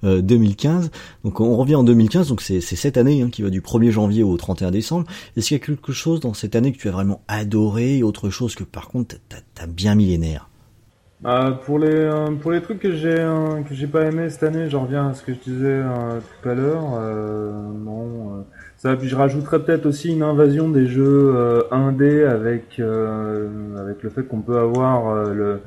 euh, 2015. Donc on revient en 2015, donc c'est cette année hein, qui va du 1er janvier au 31 décembre. Est-ce qu'il y a quelque chose dans cette année que tu as vraiment adoré, et autre chose que par contre t'as t'as bien nerfs Euh, pour les euh, pour les trucs que j'ai euh, que j'ai pas aimé cette année, j'en reviens à ce que je disais euh, tout à l'heure. Euh, ça. Puis je rajouterais peut-être aussi une invasion des jeux indés avec avec le fait qu'on peut avoir le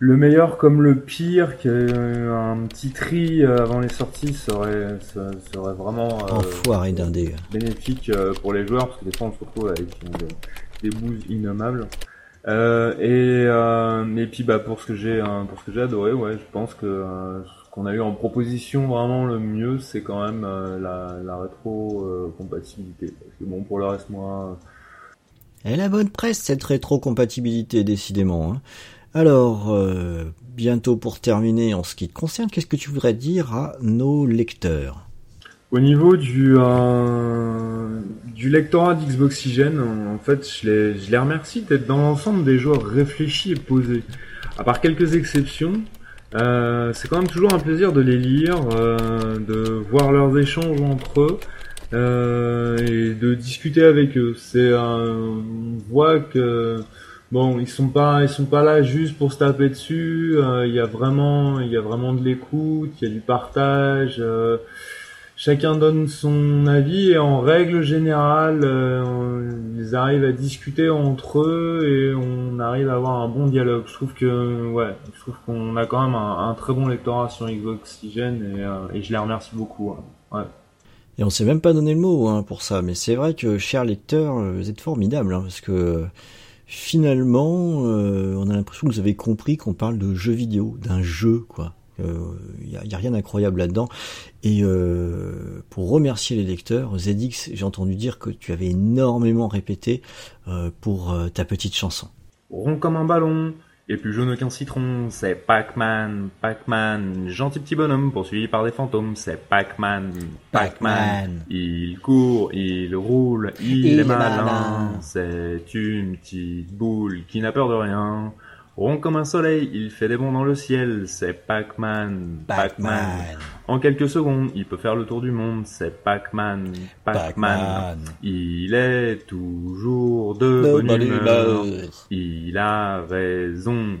le meilleur comme le pire, qu'un petit tri euh, avant les sorties serait serait vraiment euh, Enfoiré bénéfique euh, pour les joueurs parce que des fois on se retrouve avec euh, des, des bouses innommables. Euh, et euh, et puis bah pour ce que j'ai euh, pour ce que j'ai adoré, ouais, je pense que euh, ce qu'on a eu en proposition vraiment le mieux, c'est quand même euh, la, la rétro euh, compatibilité. Parce que bon pour le reste moi, Et la bonne presse, cette rétrocompatibilité, décidément. hein. Alors, euh, bientôt pour terminer en ce qui te concerne, qu'est-ce que tu voudrais dire à nos lecteurs? Au niveau du euh, du lectorat d'Xboxygène, en fait, je les, remercie d'être dans l'ensemble des joueurs réfléchis et posés. À part quelques exceptions, euh, c'est quand même toujours un plaisir de les lire, euh, de voir leurs échanges entre eux et de discuter avec eux. C'est on voit que bon, ils sont pas ils sont pas là juste pour se taper dessus. euh, Il y a vraiment il y a vraiment de l'écoute, il y a du partage. euh, chacun donne son avis et en règle générale, euh, ils arrivent à discuter entre eux et on arrive à avoir un bon dialogue. Je trouve que, ouais, je trouve qu'on a quand même un, très bon lectorat sur Xboxygène et, euh, et je les remercie beaucoup. ouais. Ouais. Et on s'est même pas donné le mot hein, pour ça, mais c'est vrai que, chers lecteurs, euh, vous êtes formidables, hein, parce que finalement, euh, on a l'impression que vous avez compris qu'on parle de jeux vidéo, d'un jeu, quoi. Il y, a, y a rien d'incroyable là-dedans. Et euh, pour remercier les lecteurs, ZX, j'ai entendu dire que tu avais énormément répété euh, pour euh, ta petite chanson. Rond comme un ballon et plus jaune qu'un citron, c'est Pac-Man, Pac-Man, gentil petit bonhomme poursuivi par des fantômes, c'est Pac-Man, Pac-Man. Il court, il roule, il, Il est est malin. malin. C'est une petite boule qui n'a peur de rien. Rond comme un soleil, il fait des bonds dans le ciel. C'est Pac-Man, Pac-Man. En quelques secondes, il peut faire le tour du monde. C'est Pac-Man, Pac-Man. Il est toujours de, De bonne bonne humeur. humeur. Il a raison.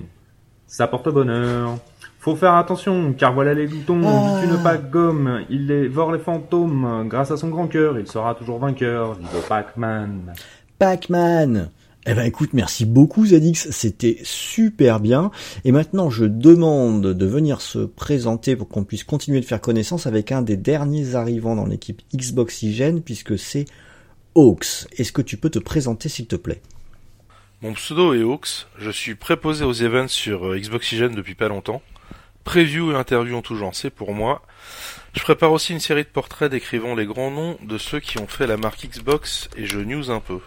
Ça porte bonheur. Faut faire attention, car voilà les gloutons, Ah. une pack gomme, il dévore les fantômes, grâce à son grand cœur, il sera toujours vainqueur, vive Pac-Man. Pac-Man Eh ben écoute, merci beaucoup Zadix, c'était super bien. Et maintenant, je demande de venir se présenter pour qu'on puisse continuer de faire connaissance avec un des derniers arrivants dans l'équipe Xboxygène, puisque c'est Hawks. Est-ce que tu peux te présenter s'il te plaît? Mon pseudo est Hawks, je suis préposé aux events sur euh, Xboxygène depuis pas longtemps. Preview et interview en tout genre, c'est pour moi. Je prépare aussi une série de portraits décrivant les grands noms de ceux qui ont fait la marque Xbox et je news un peu.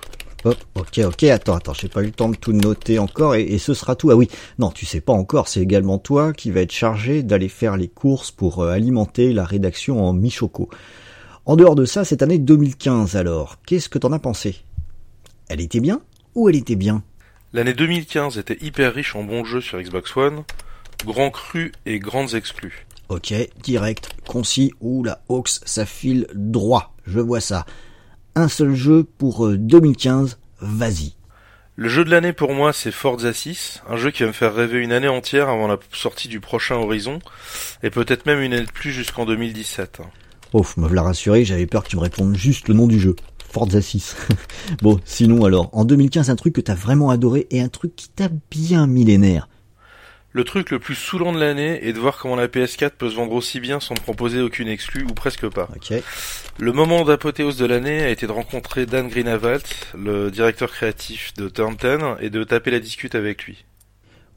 Oh, ok, ok, attends, attends, j'ai pas eu le temps de tout noter encore, et, et ce sera tout. Ah oui, non, tu sais pas encore, c'est également toi qui va être chargé d'aller faire les courses pour euh, alimenter la rédaction en Michoco. En dehors de ça, cette année 2015 alors, qu'est-ce que t'en as pensé? Elle était bien ou elle était bien? L'année 2015 était hyper riche en bons jeux sur Xbox One, grands crus et grandes exclus. Ok, direct, concis, ou la Hawks, ça file droit, je vois ça. Un seul jeu pour euh, 2015, vas-y. Le jeu de l'année pour moi c'est Forza 6, un jeu qui va me faire rêver une année entière avant la sortie du prochain Horizon, et peut-être même une année de plus jusqu'en 2017. Oh, me voilà rassuré, j'avais peur que tu me répondes juste le nom du jeu. Forza 6. bon, sinon alors, en 2015, un truc que t'as vraiment adoré et un truc qui t'a bien millénaire. Le truc le plus saoulant de l'année est de voir comment la PS4 peut se vendre aussi bien sans proposer aucune exclue ou presque pas. Le moment d'apothéose de l'année a été de rencontrer Dan Greenawalt, le directeur créatif de Turn 10, et de taper la discute avec lui.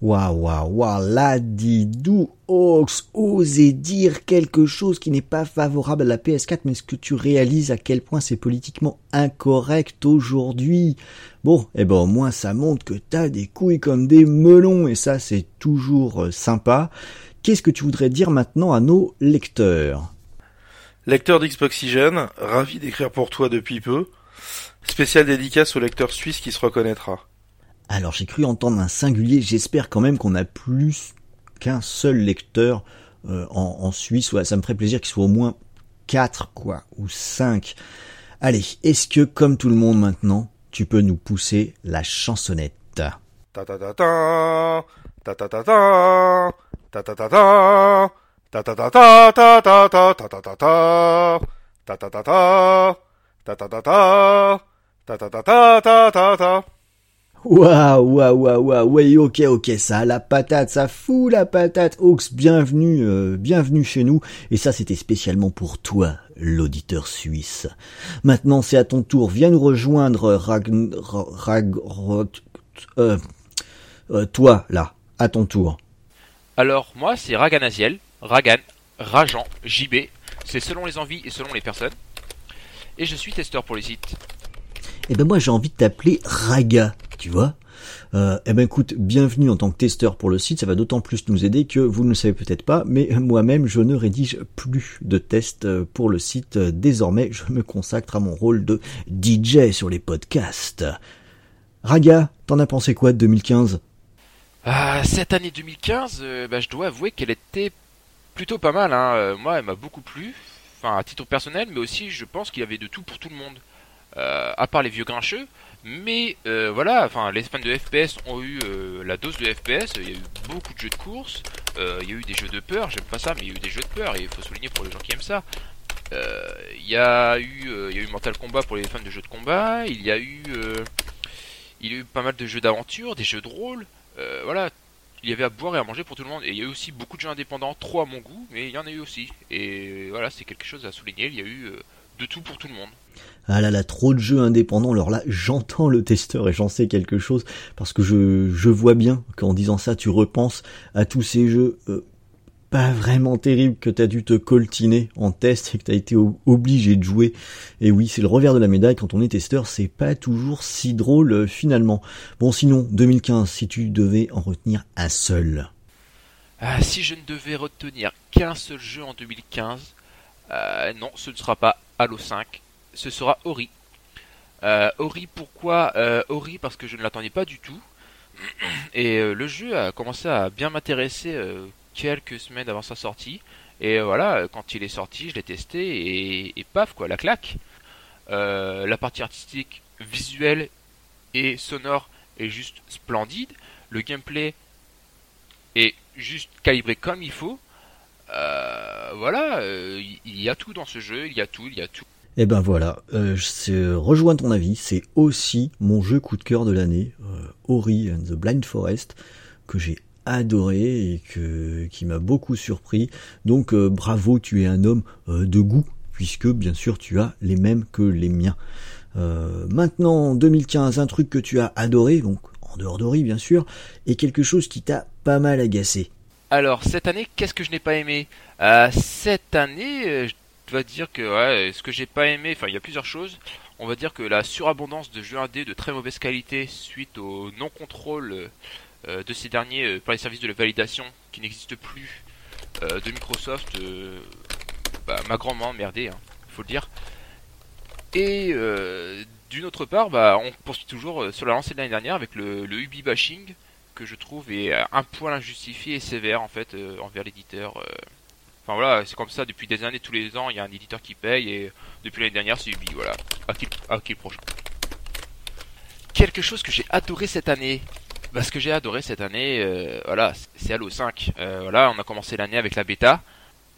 Waouh, waouh, waouh, là, d'où Ox, oser dire quelque chose qui n'est pas favorable à la PS4, mais est-ce que tu réalises à quel point c'est politiquement incorrect aujourd'hui? Bon, eh ben au moins ça montre que t'as des couilles comme des melons, et ça c'est toujours euh, sympa. Qu'est-ce que tu voudrais dire maintenant à nos lecteurs? Lecteur d'Xboxygen, ravi d'écrire pour toi depuis peu. Spécial dédicace au lecteur suisse qui se reconnaîtra. Alors j'ai cru entendre un singulier, j'espère quand même qu'on a plus qu'un seul lecteur euh, en, Suisse. Ouais, ça me ferait plaisir qu'il soit au moins 4 quoi, ou 5. Allez, est-ce que comme tout le monde maintenant, tu peux nous pousser la chansonnette Waouh, waouh, waouh, waouh, ouais, ok, ok, ça a la patate, ça fout la patate. Ox, bienvenue, euh, bienvenue chez nous. Et ça, c'était spécialement pour toi, l'auditeur suisse. Maintenant, c'est à ton tour. Viens nous rejoindre, Rag, Rag, euh, euh, toi, là, à ton tour. Alors, moi, c'est Raganaziel, Ragan, Rajan, JB. C'est selon les envies et selon les personnes. Et je suis testeur pour les sites. Eh ben moi j'ai envie de t'appeler Raga, tu vois. Euh, eh ben écoute, bienvenue en tant que testeur pour le site, ça va d'autant plus nous aider que vous ne le savez peut-être pas, mais moi-même je ne rédige plus de tests pour le site. Désormais, je me consacre à mon rôle de DJ sur les podcasts. Raga, t'en as pensé quoi de 2015 ah, Cette année 2015, euh, bah, je dois avouer qu'elle était plutôt pas mal. Hein. Euh, moi, elle m'a beaucoup plu, enfin à titre personnel, mais aussi je pense qu'il y avait de tout pour tout le monde. Euh, à part les vieux grincheux. Mais euh, voilà, enfin les fans de FPS ont eu euh, la dose de FPS. Il y a eu beaucoup de jeux de course, il y a eu des jeux de peur. J'aime pas ça, mais il y a eu des jeux de peur et il faut souligner pour les gens qui aiment ça. Il y a eu, il y a eu Mortal Kombat pour les fans de jeux de combat. Il y a eu, il y a eu pas mal de jeux d'aventure, des jeux de rôle. voilà, il y avait à boire et à manger pour tout le monde. Et il y a eu aussi beaucoup de jeux indépendants, trop à mon goût, mais il y en a eu aussi. Et voilà, c'est quelque chose à souligner. Il y a eu de tout pour tout le monde. Ah là là, trop de jeux indépendants. Alors là, j'entends le testeur et j'en sais quelque chose parce que je, vois bien qu'en disant ça, tu repenses à tous ces jeux euh, pas vraiment terribles que t'as dû te coltiner en test et que t'as été obligé de jouer. Et oui, c'est le revers de la médaille quand on est testeur, c'est pas toujours si drôle euh, finalement. Bon, sinon, 2015, si tu devais en retenir un seul. Ah, si je ne devais retenir qu'un seul jeu en 2015, euh, non, ce ne sera pas Halo 5 ce sera Ori. Euh, Ori, pourquoi euh, Ori Parce que je ne l'attendais pas du tout. Et euh, le jeu a commencé à bien m'intéresser quelques semaines avant sa sortie. Et voilà, quand il est sorti, je l'ai testé et, paf, quoi, la claque. la partie artistique, visuelle et sonore est juste splendide. Le gameplay est juste calibré comme il faut. voilà, il y a tout dans ce jeu, il y a tout, il y a tout. Et eh ben voilà, euh, je rejoins ton avis, c'est aussi mon jeu coup de cœur de l'année, euh, Ori and the Blind Forest, que j'ai adoré et que, qui m'a beaucoup surpris. Donc euh, bravo, tu es un homme euh, de goût, puisque bien sûr tu as les mêmes que les miens. maintenant, 2015, un truc que tu as adoré, donc en dehors d'Ori bien sûr, et quelque chose qui t'a pas mal agacé. Alors cette année, qu'est-ce que je n'ai pas aimé? Cette année, va dire que ce que j'ai pas aimé, enfin il y a plusieurs choses. On va dire que la surabondance de jeux indés de très mauvaise qualité suite au non-contrôle euh, de ces derniers euh, par les services de la validation qui n'existent plus euh, de Microsoft bah, m'a grandement emmerdé, hein, faut le dire. Et d'une autre part, bah, on poursuit toujours sur la lancée de l'année dernière avec le, le Ubi bashing que je trouve est un poil injustifié et sévère en fait envers l'éditeur. Enfin voilà, c'est comme ça depuis des années, tous les ans, il y a un éditeur qui paye et depuis l'année dernière, c'est Ubi, voilà. À qui, qui prochain quelque chose que j'ai adoré cette année. Bah, ce que j'ai adoré cette année, euh, voilà, c'est Halo 5. Euh, voilà, on a commencé l'année avec la bêta,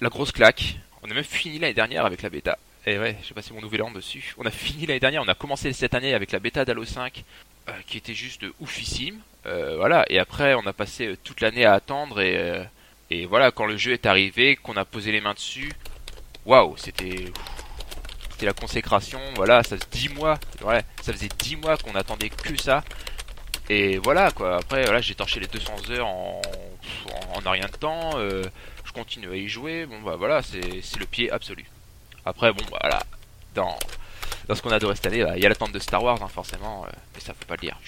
la grosse claque. On a même fini l'année dernière avec la bêta. Et ouais, je sais pas si mon nouvel an dessus. On a fini l'année dernière, on a commencé cette année avec la bêta d'Halo 5, euh, qui était juste oufissime. Voilà, et après on a passé toute l'année à attendre et et voilà, quand le jeu est arrivé, qu'on a posé les mains dessus, waouh, c'était c'était la consécration. Voilà, ça faisait 10 mois, ouais, ça faisait 10 mois qu'on attendait que ça. Et voilà quoi. Après, voilà, j'ai torché les 200 heures en en, en rien de temps. euh, je continue à y jouer. Bon bah voilà, c'est le pied absolu. Après, bon bah, voilà, dans dans ce qu'on a adoré cette année, bah, il y a l'attente de Star Wars, hein, forcément, euh, mais ça faut pas le dire.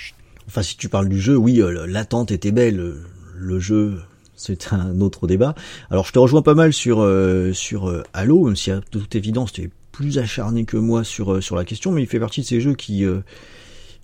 Enfin, si tu parles du jeu, oui, euh, l'attente était belle. Le, le jeu, c'est un autre débat. Alors, je te rejoins pas mal sur euh, sur euh, Halo, même si à toute évidence, tu es plus acharné que moi sur euh, sur la question, mais il fait partie de ces jeux qui euh,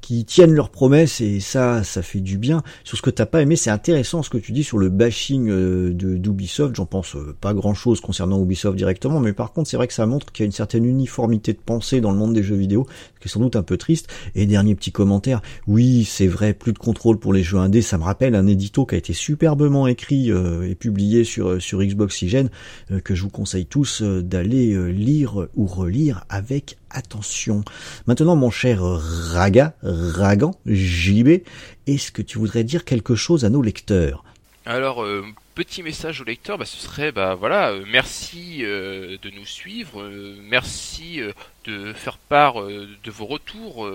qui tiennent leurs promesses et ça, ça fait du bien. Sur ce que t'as pas aimé, c'est intéressant ce que tu dis sur le bashing euh, de d'Ubisoft. J'en pense euh, pas grand chose concernant Ubisoft directement, mais par contre, c'est vrai que ça montre qu'il y a une certaine uniformité de pensée dans le monde des jeux vidéo, ce qui est sans doute un peu triste. Et dernier petit commentaire, oui, c'est vrai, plus de contrôle pour les jeux indés. Ça me rappelle un édito qui a été superbement écrit euh, et publié sur sur Xbox euh, que je vous conseille tous d'aller lire ou relire avec attention. Maintenant, mon cher Raga, Ragan, JB, est-ce que tu voudrais dire quelque chose à nos lecteurs? Alors, euh, petit message au lecteur, bah, ce serait, bah voilà, euh, merci euh, de nous suivre, merci de faire part de vos retours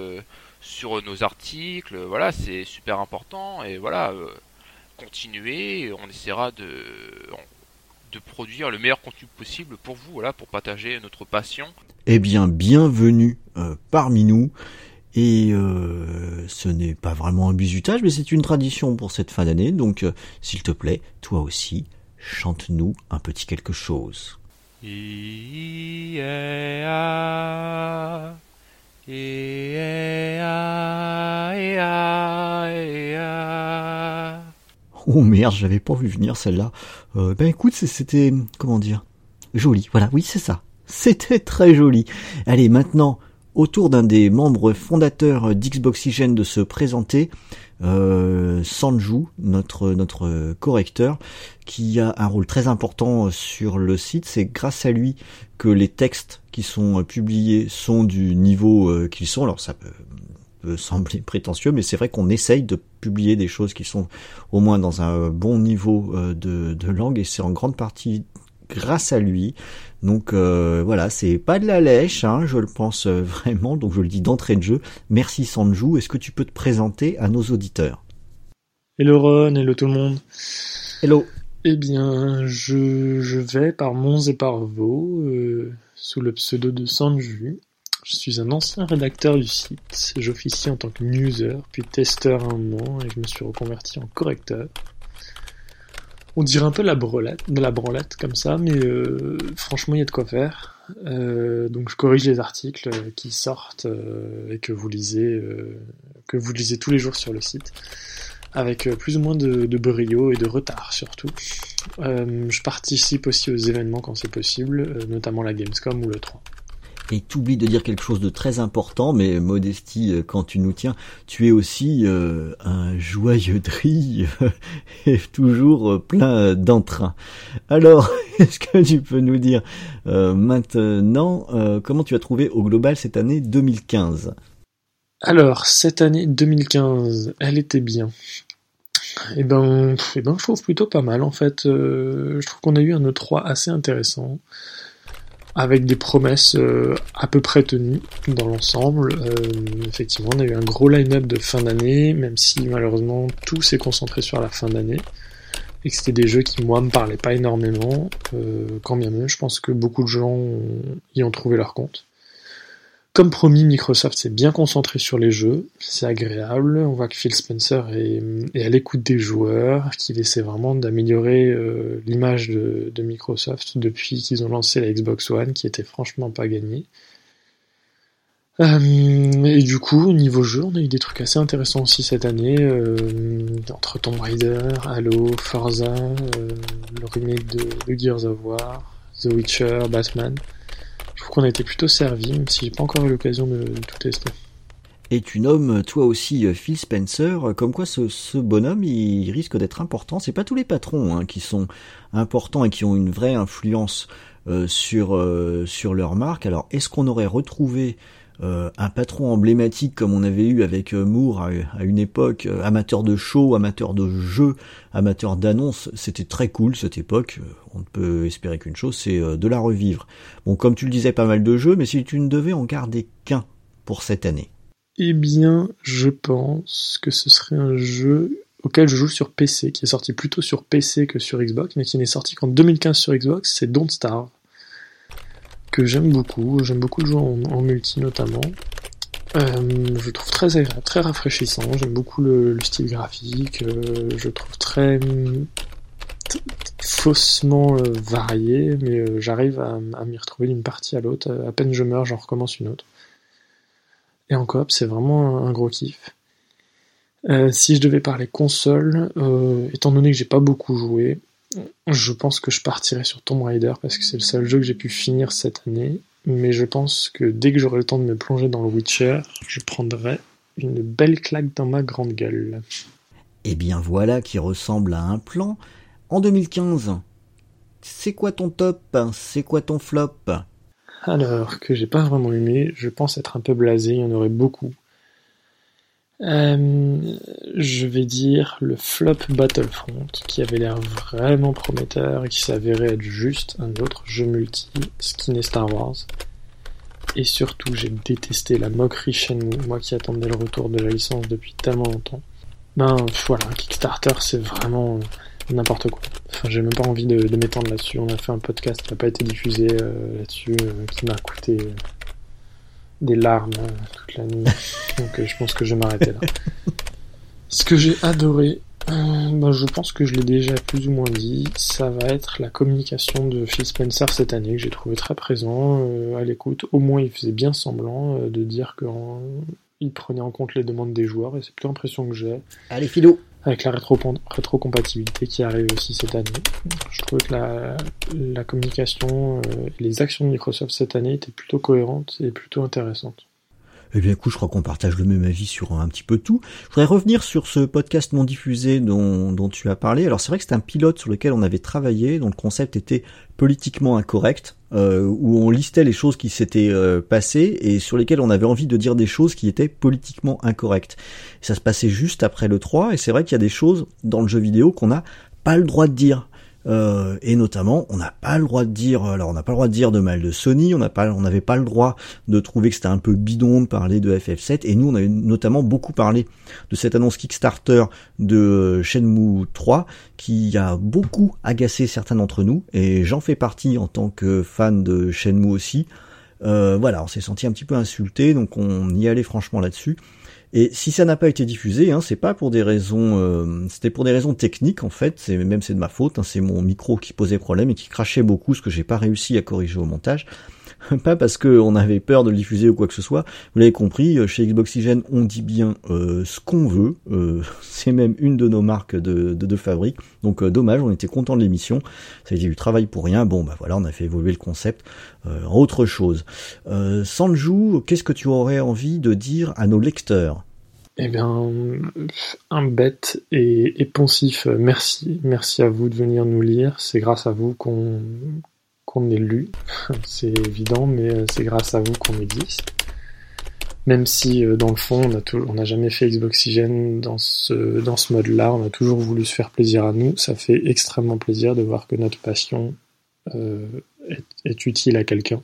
sur nos articles, voilà, c'est super important, et voilà, continuez, on essaiera de, de produire le meilleur contenu possible pour vous, voilà, pour partager notre passion. Eh bien, bienvenue euh, parmi nous. Et euh, ce n'est pas vraiment un bizutage, mais c'est une tradition pour cette fin d'année. Donc, euh, s'il te plaît, toi aussi, chante-nous un petit quelque chose. Oh merde, j'avais pas vu venir celle-là. Ben écoute, c'était comment dire joli. Voilà, oui, c'est ça. C'était très joli. Allez, maintenant, autour d'un des membres fondateurs d'Xboxygène de se présenter, euh, Sanju, notre notre correcteur, qui a un rôle très important sur le site. C'est grâce à lui que les textes qui sont publiés sont du niveau euh, qu'ils sont. Alors ça peut sembler prétentieux, mais c'est vrai qu'on essaye de publier des choses qui sont au moins dans un bon niveau euh, de langue, et c'est en grande partie grâce à lui. Donc euh, voilà, c'est pas de la lèche, hein, je le pense euh, vraiment, donc je le dis d'entrée de jeu. Merci Sanju, est-ce que tu peux te présenter à nos auditeurs? Hello Ron, hello tout le monde. Hello. Eh bien, je, je vais par Mons et par Vaux, euh, sous le pseudo de Sanju. Je suis un ancien rédacteur du site. J'officie en tant que newser, puis testeur un moment, et je me suis reconverti en correcteur. On dirait un peu la branlette, de la branlette comme ça, mais euh, franchement, il y a de quoi faire. Euh, donc, je corrige les articles euh, qui sortent euh, et que vous lisez, que vous lisez tous les jours sur le site avec plus ou moins de, de brio et de retard surtout. Je participe aussi aux événements quand c'est possible, notamment la Gamescom ou le 3. Et t'oublies de dire quelque chose de très important, mais modestie, euh, quand tu nous tiens, tu es aussi euh, un joyeux drille et toujours euh, plein d'entrain. Alors, est-ce que tu peux nous dire euh, maintenant euh, comment tu as trouvé au global cette année 2015 Alors, cette année 2015, elle était bien. Et ben, eh ben, je trouve plutôt pas mal en fait. Euh, je trouve qu'on a eu un E3 assez intéressant, avec des promesses euh, à peu près tenues dans l'ensemble. Euh, effectivement, on a eu un gros line-up de fin d'année, même si malheureusement tout s'est concentré sur la fin d'année. Et que c'était des jeux qui, moi, me parlaient pas énormément. Euh, quand bien même, je pense que beaucoup de gens y ont trouvé leur compte. Comme promis, Microsoft s'est bien concentré sur les jeux, c'est agréable. On voit que Phil Spencer est, à l'écoute des joueurs, qu'il essaie vraiment d'améliorer euh, l'image de, Microsoft depuis qu'ils ont lancé la Xbox One, qui était franchement pas gagnée. Euh, et du coup, au niveau jeu, on a eu des trucs assez intéressants aussi cette année, euh, entre Tomb Raider, Halo, Forza, le remake de, de Gears of The Witcher, Batman. Je trouve qu'on a été plutôt servi, même si j'ai pas encore eu l'occasion de, tout tester. Et tu nommes toi aussi euh, Phil Spencer, comme quoi ce, bonhomme il risque d'être important. C'est pas tous les patrons hein, qui sont importants et qui ont une vraie influence euh, sur euh, sur leur marque. Alors est-ce qu'on aurait retrouvé euh, un patron emblématique comme on avait eu avec euh, Moore à, une époque, euh, amateur de show, amateur de jeux, amateur d'annonces, c'était très cool cette époque. On ne peut espérer qu'une chose, c'est de la revivre. Bon, comme tu le disais, pas mal de jeux, mais si tu ne devais en garder qu'un pour cette année. Eh bien, je pense que ce serait un jeu auquel je joue sur PC, qui est sorti plutôt sur PC que sur Xbox, mais qui n'est sorti qu'en 2015 sur Xbox, c'est Don't Starve, que j'aime beaucoup, j'aime beaucoup le jouer en, multi notamment. Euh, je le trouve très agréable, très rafraîchissant, j'aime beaucoup le, le style graphique, euh, je le trouve très faussement euh, varié, mais j'arrive à, m'y retrouver d'une partie à l'autre, à peine je meurs, j'en recommence une autre. Et en coop, c'est vraiment un, un gros kiff. Si je devais parler console, étant donné que j'ai pas beaucoup joué, je pense que je partirais sur Tomb Raider parce que c'est le seul jeu que j'ai pu finir cette année. Mais je pense que dès que j'aurai le temps de me plonger dans le Witcher, je prendrai une belle claque dans ma grande gueule. Eh bien voilà qui ressemble à un plan. En 2015, c'est quoi ton top? C'est quoi ton flop? Alors, que j'ai pas vraiment aimé, je pense être un peu blasé, il y en aurait beaucoup. Euh, je vais dire le flop Battlefront, qui avait l'air vraiment prometteur et qui s'avérait être juste un autre jeu multi, skin et Star Wars. Et surtout, j'ai détesté la moquerie Shenmue, moi qui attendais le retour de la licence depuis tellement longtemps. Ben voilà, Kickstarter c'est vraiment n'importe quoi. Enfin, j'ai même pas envie de, m'étendre là-dessus. On a fait un podcast qui n'a pas été diffusé euh, là-dessus, euh, qui m'a coûté des larmes euh, toute la nuit. Donc euh, je pense que je vais m'arrêter là. Ce que j'ai adoré, euh, ben, je pense que je l'ai déjà plus ou moins dit, ça va être la communication de Phil Spencer cette année que j'ai trouvé très présent, euh, à l'écoute. Au moins il faisait bien semblant euh, de dire qu'il prenait en compte les demandes des joueurs et c'est plutôt l'impression que j'ai. Allez Philo Avec la rétro rétrocompatibilité qui arrive aussi cette année. Je trouvais que la, la communication euh, et les actions de Microsoft cette année étaient plutôt cohérentes et plutôt intéressantes. Eh bien, écoute, je crois qu'on partage le même avis sur un petit peu tout. Je voudrais revenir sur ce podcast non diffusé dont, dont tu as parlé. Alors, c'est vrai que c'est un pilote sur lequel on avait travaillé, dont le concept était politiquement incorrect, euh, où on listait les choses qui s'étaient euh, passées et sur lesquelles on avait envie de dire des choses qui étaient politiquement incorrectes. Ça se passait juste après le 3, et c'est vrai qu'il y a des choses dans le jeu vidéo qu'on n'a pas le droit de dire. Euh, et notamment, on n'a pas le droit de dire, alors on n'a pas le droit de dire de mal de Sony, on n'avait pas le droit de trouver que c'était un peu bidon de parler de FF7, et nous on avait notamment beaucoup parlé de cette annonce Kickstarter de Shenmue 3 qui a beaucoup agacé certains d'entre nous, et j'en fais partie en tant que fan de Shenmue aussi. Euh, voilà, on s'est senti un petit peu insulté, donc on y allait franchement là-dessus. Et si ça n'a pas été diffusé, hein, c'est pas pour des raisons, euh, c'était pour des raisons techniques en fait. C'est même c'est de ma faute. Hein, c'est mon micro qui posait problème et qui crachait beaucoup, ce que j'ai pas réussi à corriger au montage. pas parce que on avait peur de le diffuser ou quoi que ce soit. Vous l'avez compris, euh, chez Xboxygène, on dit bien euh, ce qu'on veut. Euh, c'est même une de nos marques de, fabrique. Donc dommage, on était content de l'émission. Ça a été du travail pour rien. Bon bah voilà, on a fait évoluer le concept. Autre chose. Sanju, qu'est-ce que tu aurais envie de dire à nos lecteurs? Eh bien, un bête et, et poncif merci. Merci à vous de venir nous lire. C'est grâce à vous qu'on qu'on est lu. c'est évident, mais euh, c'est grâce à vous qu'on existe. Même si, euh, dans le fond, on n'a jamais fait Xboxygène dans ce, mode-là, on a toujours voulu se faire plaisir à nous. Ça fait extrêmement plaisir de voir que notre passion euh, est, utile à quelqu'un.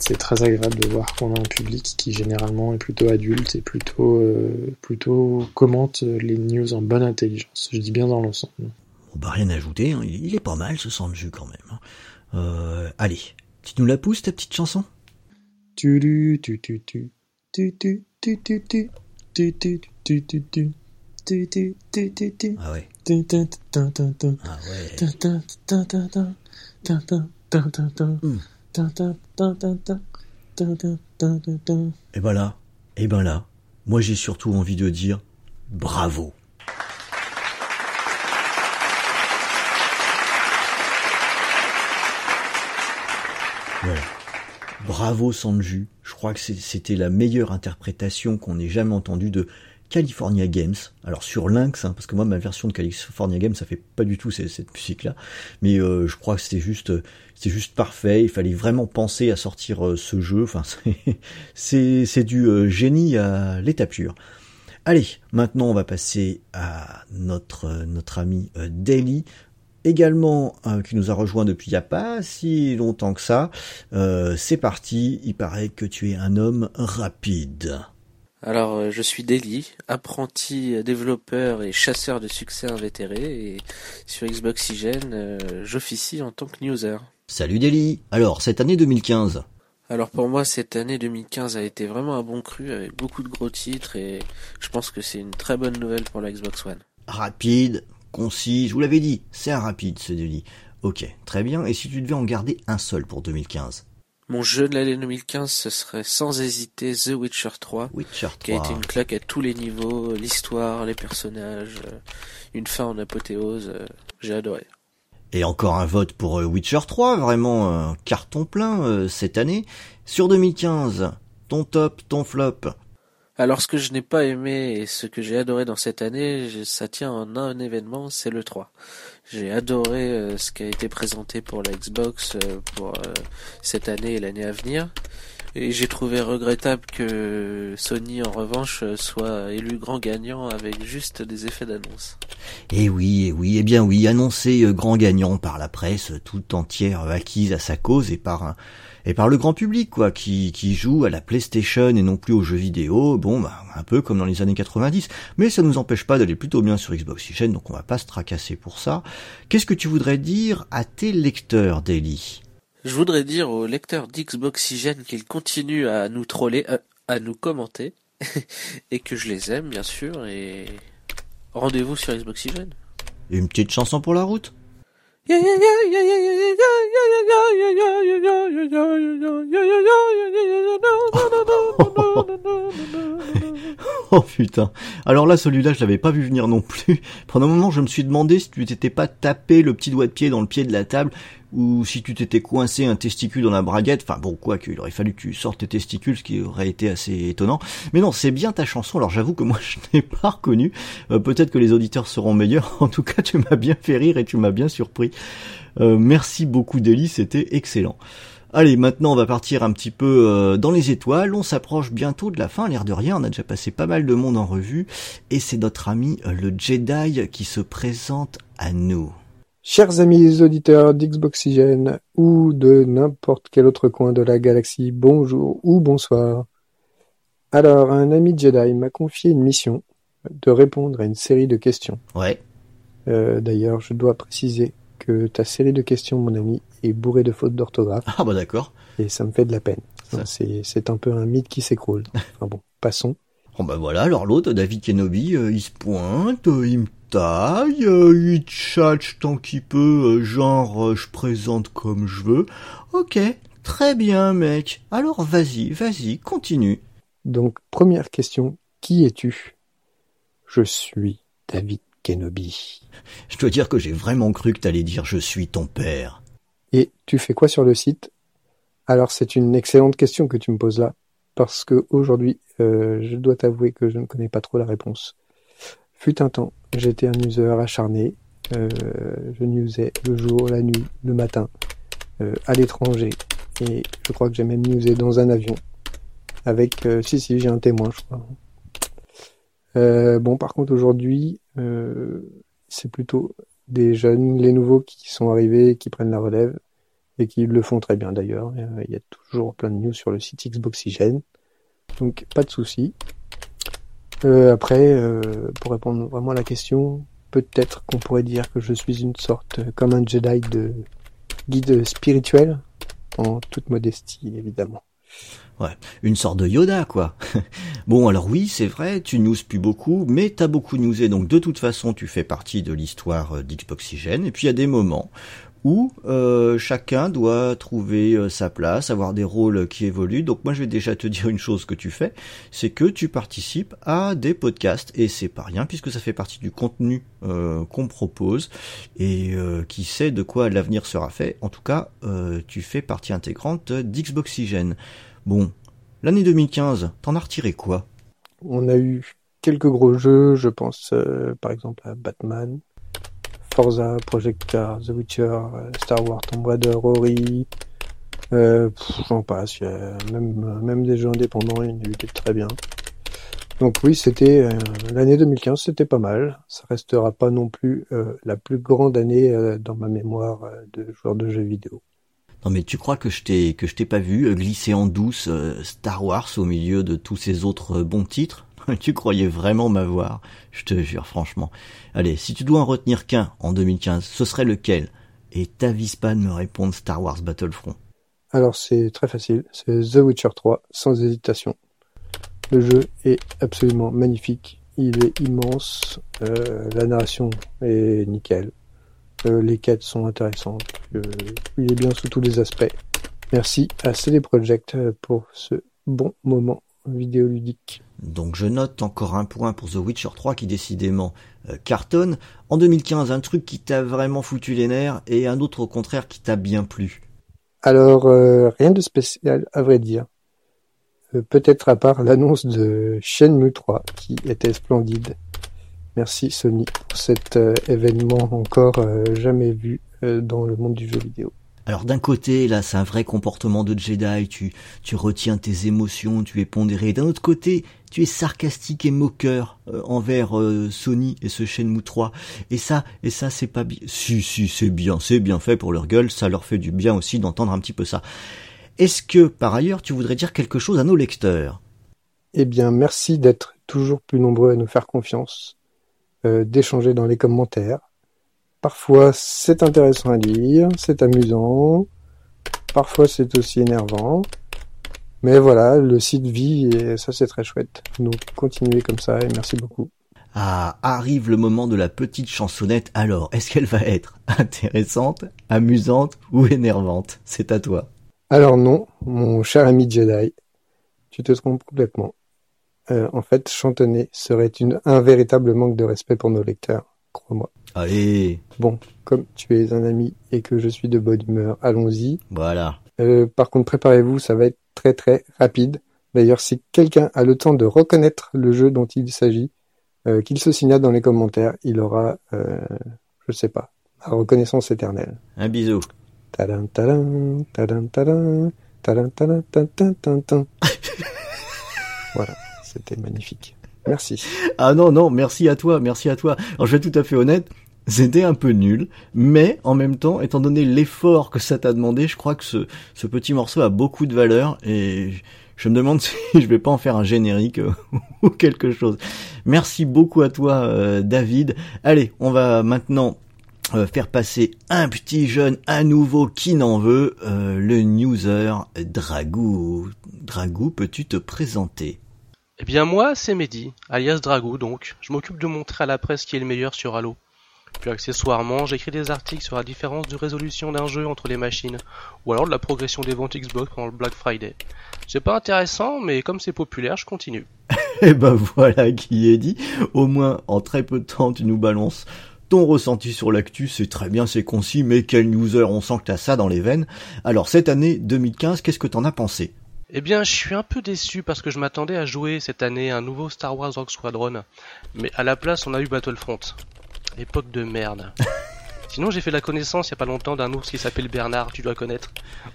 C'est très agréable de voir qu'on a un public qui généralement est plutôt adulte et plutôt commente les news en bonne intelligence. Je dis bien dans l'ensemble. Bon bah rien à ajouter, hein. il, il est pas mal ce Sanju quand même. hein. Euh, allez, tu nous la pousses ta petite chanson Tu tu tu tu tu tu tu tu tu tu tu tu tu tu tu tu tu tu tu tu Ah ouais. Ah. Hmm. Et ben là, et ben là, moi j'ai surtout envie de dire bravo. Bravo Sanju, je crois que c'était la meilleure interprétation qu'on ait jamais entendue de California Games. Alors sur Lynx, hein, parce que moi ma version de California Games, ça fait pas du tout cette, musique-là, mais euh, je crois que c'était juste, c'était juste parfait. Il fallait vraiment penser à sortir euh, ce jeu. Enfin, c'est c'est du euh, génie à l'état pur. Allez, maintenant on va passer à notre notre ami Daily également qui nous a rejoint depuis il n'y a pas si longtemps que ça. c'est parti, il paraît que tu es un homme rapide. Alors, euh, je suis Deli, apprenti développeur et chasseur de succès invétéré, et sur Xboxygène, euh, j'officie en tant que newser. Salut Deli Alors, cette année 2015 alors pour moi, cette année 2015 a été vraiment un bon cru avec beaucoup de gros titres et je pense que c'est une très bonne nouvelle pour la Xbox One. Rapide, concis, je vous l'avais dit, c'est un rapide ce Deli. Ok, très bien, et si tu devais en garder un seul pour 2015 mon jeu de l'année 2015, ce serait sans hésiter The Witcher 3, Witcher 3. qui a été une claque à tous les niveaux, l'histoire, les personnages, euh, une fin en apothéose, euh, j'ai adoré. Et encore un vote pour euh, Witcher 3, vraiment un carton plein cette année. Sur 2015, ton top, ton flop alors ce que je n'ai pas aimé et ce que j'ai adoré dans cette année, ça tient en un événement, c'est le 3. J'ai adoré euh, ce qui a été présenté pour la Xbox euh, pour euh, cette année et l'année à venir. Et j'ai trouvé regrettable que Sony, en revanche, soit élu grand gagnant avec juste des effets d'annonce. Eh oui, eh oui, eh bien oui, annoncé grand gagnant par la presse tout entière acquise à sa cause et par un, et par le grand public, quoi, qui, qui joue à la PlayStation et non plus aux jeux vidéo, bon, bah, un peu comme dans les années 90. Mais ça nous empêche pas d'aller plutôt bien sur Xbox donc on va pas se tracasser pour ça. Qu'est-ce que tu voudrais dire à tes lecteurs, Daily? Je voudrais dire aux lecteurs d'Xboxygène qu'ils continuent à nous troller, euh, à nous commenter, et que je les aime, bien sûr, et rendez-vous sur Xboxygène. Une petite chanson pour la route? oh putain. Alors là, celui-là, je l'avais pas vu venir non plus. Pendant un moment, je me suis demandé si tu t'étais pas tapé le petit doigt de pied dans le pied de la table ou si tu t'étais coincé un testicule dans la braguette. Enfin bon, quoi qu'il aurait fallu que tu sortes tes testicules, ce qui aurait été assez étonnant. Mais non, c'est bien ta chanson. Alors j'avoue que moi, je n'ai pas reconnu. Euh, peut-être que les auditeurs seront meilleurs. En tout cas, tu m'as bien fait rire et tu m'as bien surpris. Euh, merci beaucoup, Deli. C'était excellent. Allez, maintenant on va partir un petit peu euh, dans les étoiles. On s'approche bientôt de la fin, l'air de rien. On a déjà passé pas mal de monde en revue. Et c'est notre ami le Jedi qui se présente à nous. Chers amis auditeurs d'Xboxygène ou de n'importe quel autre coin de la galaxie, bonjour ou bonsoir. Alors, un ami Jedi m'a confié une mission de répondre à une série de questions. Ouais. Euh, d'ailleurs, je dois préciser que ta série de questions, mon ami, est bourrée de fautes d'orthographe. Ah bah d'accord. Et ça me fait de la peine. C'est un peu un mythe qui s'écroule. Enfin bon, passons. Bon bah voilà, alors l'autre, David Kenobi, euh, il se pointe, euh, il me taille, euh, il tchatche tant qu'il peut, genre je présente comme je veux. Ok, très bien mec. Alors vas-y, vas-y, continue. Donc première question, qui es-tu? Je suis David Kenobi. Je dois dire que j'ai vraiment cru que t'allais dire je suis ton père. Et tu fais quoi sur le site? Alors c'est une excellente question que tu me poses là parce que aujourd'hui, euh, je dois t'avouer que je ne connais pas trop la réponse. Fut un temps, j'étais un user acharné. Euh, je newsais le jour, la nuit, le matin, euh, à l'étranger. Et je crois que j'ai même newsé dans un avion. Avec, si, si, j'ai un témoin, je crois. bon, par contre, aujourd'hui, c'est plutôt des jeunes, les nouveaux qui sont arrivés, qui prennent la relève et qui le font très bien d'ailleurs. Euh, il y a toujours plein de news sur le site Xboxygène, donc pas de souci. Euh, après, euh, pour répondre vraiment à la question, peut-être qu'on pourrait dire que je suis une sorte, comme un Jedi de guide spirituel, en toute modestie évidemment. Ouais, une sorte de Yoda, quoi. bon, alors oui, c'est vrai, tu news plus beaucoup, mais t'as beaucoup newsé, donc de toute façon, tu fais partie de l'histoire d'Xboxygène, et puis il y a des moments où euh, chacun doit trouver euh, sa place, avoir des rôles qui évoluent. Donc moi je vais déjà te dire une chose que tu fais, c'est que tu participes à des podcasts et c'est pas rien puisque ça fait partie du contenu euh, qu'on propose et qui sait de quoi l'avenir sera fait. En tout cas, tu fais partie intégrante d'Xboxygène. Bon, l'année 2015, t'en as retiré quoi? On a eu quelques gros jeux, je pense par exemple à Batman, Forza, Project Cars, The Witcher, euh, Star Wars, Tomb Raider, Ori, euh, j'en passe, a même, des jeux indépendants, il y très bien. Donc oui, c'était euh, l'année 2015, c'était pas mal. Ça restera pas non plus euh, la plus grande année euh, dans ma mémoire euh, de joueur de jeux vidéo. Non mais tu crois que je t'ai que je t'ai pas vu euh, glisser en douce euh, Star Wars au milieu de tous ces autres euh, bons titres? Tu croyais vraiment m'avoir Je te jure franchement. Allez, si tu dois en retenir qu'un en 2015, ce serait lequel? Et t'avises pas de me répondre Star Wars Battlefront. Alors c'est très facile, c'est The Witcher 3, sans hésitation. Le jeu est absolument magnifique, il est immense, euh, la narration est nickel, euh, les quêtes sont intéressantes, euh, il est bien sous tous les aspects. Merci à CD Projekt pour ce bon moment vidéoludique. Donc je note encore un point pour The Witcher 3 qui décidément euh, cartonne. En 2015, un truc qui t'a vraiment foutu les nerfs et un autre au contraire qui t'a bien plu. Alors, euh, rien de spécial à vrai dire. Euh, Peut-être à part l'annonce de Shenmue 3 qui était splendide. Merci Sony pour cet euh, événement encore jamais vu euh, dans le monde du jeu vidéo. Alors d'un côté, là, c'est un vrai comportement de Jedi, tu, tu retiens tes émotions, tu es pondéré. D'un autre côté, tu es sarcastique et moqueur euh, envers euh, Sony et ce Shenmue 3. Et ça, et ça, c'est pas bien. Si, si, c'est bien, c'est bien fait pour leur gueule, ça leur fait du bien aussi d'entendre un petit peu ça. Est-ce que, par ailleurs, tu voudrais dire quelque chose à nos lecteurs? Eh bien, merci d'être toujours plus nombreux à nous faire confiance, euh, d'échanger dans les commentaires. Parfois, c'est intéressant à lire, c'est amusant. Parfois, c'est aussi énervant. Mais voilà, le site vit et ça, c'est très chouette. Donc, continuez comme ça et merci beaucoup. Ah, arrive le moment de la petite chansonnette. Alors, est-ce qu'elle va être intéressante, amusante ou énervante? C'est à toi. Alors non, mon cher ami Jedi, tu te trompes complètement. Euh, en fait, chantonner serait une, un véritable manque de respect pour nos lecteurs, crois-moi. Allez, Bon, comme tu es un ami et que je suis de bonne humeur, allons-y. voilà. Euh, par contre, préparez-vous, ça va être très très rapide. D'ailleurs, si quelqu'un a le temps de reconnaître le jeu dont il s'agit, euh, qu'il se signale dans les commentaires, il aura, euh, je sais pas, la reconnaissance éternelle. Un bisou. Voilà, c'était magnifique. Merci. Ah non, non, merci à toi, merci à toi. Alors je vais être tout à fait honnête, c'était un peu nul, mais en même temps, étant donné l'effort que ça t'a demandé, je crois que ce, petit morceau a beaucoup de valeur et je me demande si je vais pas en faire un générique euh, ou quelque chose. Merci beaucoup à toi, euh, David. Allez, on va maintenant euh, faire passer un petit jeune à nouveau qui n'en veut, le newser Dragou. Dragou, peux-tu te présenter? Eh bien moi, c'est Mehdi, alias Dragou donc. Je m'occupe de montrer à la presse qui est le meilleur sur Halo. Puis accessoirement, j'écris des articles sur la différence de résolution d'un jeu entre les machines, ou alors de la progression des ventes Xbox pendant le Black Friday. C'est pas intéressant, mais comme c'est populaire, je continue. Eh ben voilà qui est dit. Au moins, en très peu de temps, tu nous balances ton ressenti sur l'actu. C'est très bien, c'est concis, mais quel newser, on sent que t'as ça dans les veines. Alors, cette année 2015, qu'est-ce que t'en as pensé? Eh bien, je suis un peu déçu parce que je m'attendais à jouer cette année un nouveau Star Wars Rogue Squadron, mais à la place, on a eu Battlefront. Époque de merde. Sinon, j'ai fait la connaissance il y a pas longtemps d'un ours qui s'appelle Bernard, tu dois connaître.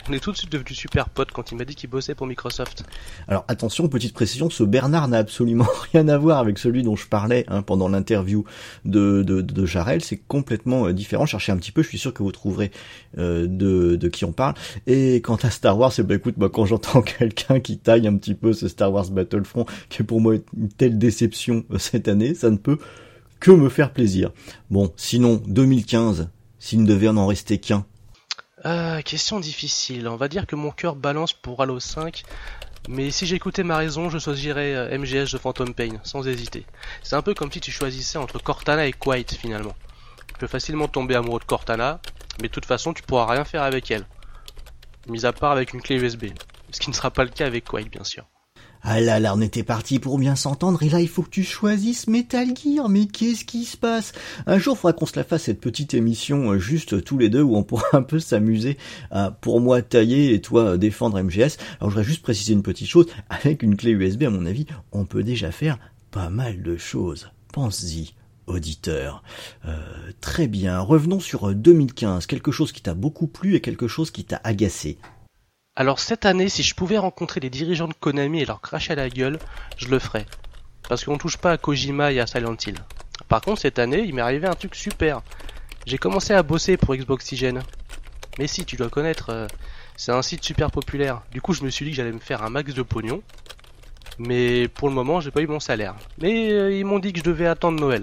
On est tout de suite devenus super potes quand il m'a dit qu'il bossait pour Microsoft. Alors attention, petite précision, ce Bernard n'a absolument rien à voir avec celui dont je parlais hein, pendant l'interview de, de, de Jarel, c'est complètement euh, différent. Cherchez un petit peu, je suis sûr que vous trouverez euh, de, de qui on parle. Et quant à Star Wars, ben, écoute, moi quand j'entends quelqu'un qui taille un petit peu ce Star Wars Battlefront, qui est pour moi une telle déception euh, cette année, ça ne peut que me faire plaisir. Bon, sinon, 2015, s'il ne devait en rester qu'un, Euh, question difficile. On va dire que mon cœur balance pour Halo 5, mais si j'écoutais ma raison, je choisirais euh, MGS de Phantom Pain, sans hésiter. C'est un peu comme si tu choisissais entre Cortana et Quiet finalement. Tu peux facilement tomber amoureux de Cortana, Mais de toute façon, tu pourras rien faire avec elle. Mis à part avec une clé USB. Ce qui ne sera pas le cas avec Quake, bien sûr. Ah là là, on était parti pour bien s'entendre et là il faut que tu choisisses Metal Gear. Mais qu'est-ce qui se passe? Un jour, faudra qu'on se la fasse cette petite émission euh, juste tous les deux où on pourra un peu s'amuser à pour moi tailler et toi défendre MGS. Alors je voudrais juste préciser une petite chose. Avec une clé USB, à mon avis, on peut déjà faire pas mal de choses. Pense-y auditeur. Euh, très bien, revenons sur 2015, quelque chose qui t'a beaucoup plu et quelque chose qui t'a agacé. Alors cette année, si je pouvais rencontrer les dirigeants de Konami et leur cracher à la gueule, je le ferais. Parce qu'on touche pas à Kojima et à Silent Hill. Par contre, cette année, il m'est arrivé un truc super. J'ai commencé à bosser pour Xboxygen. Mais si, tu dois connaître, euh, c'est un site super populaire. Du coup, je me suis dit que j'allais me faire un max de pognon. Mais pour le moment, j'ai pas eu mon salaire. Mais euh, ils m'ont dit que je devais attendre Noël.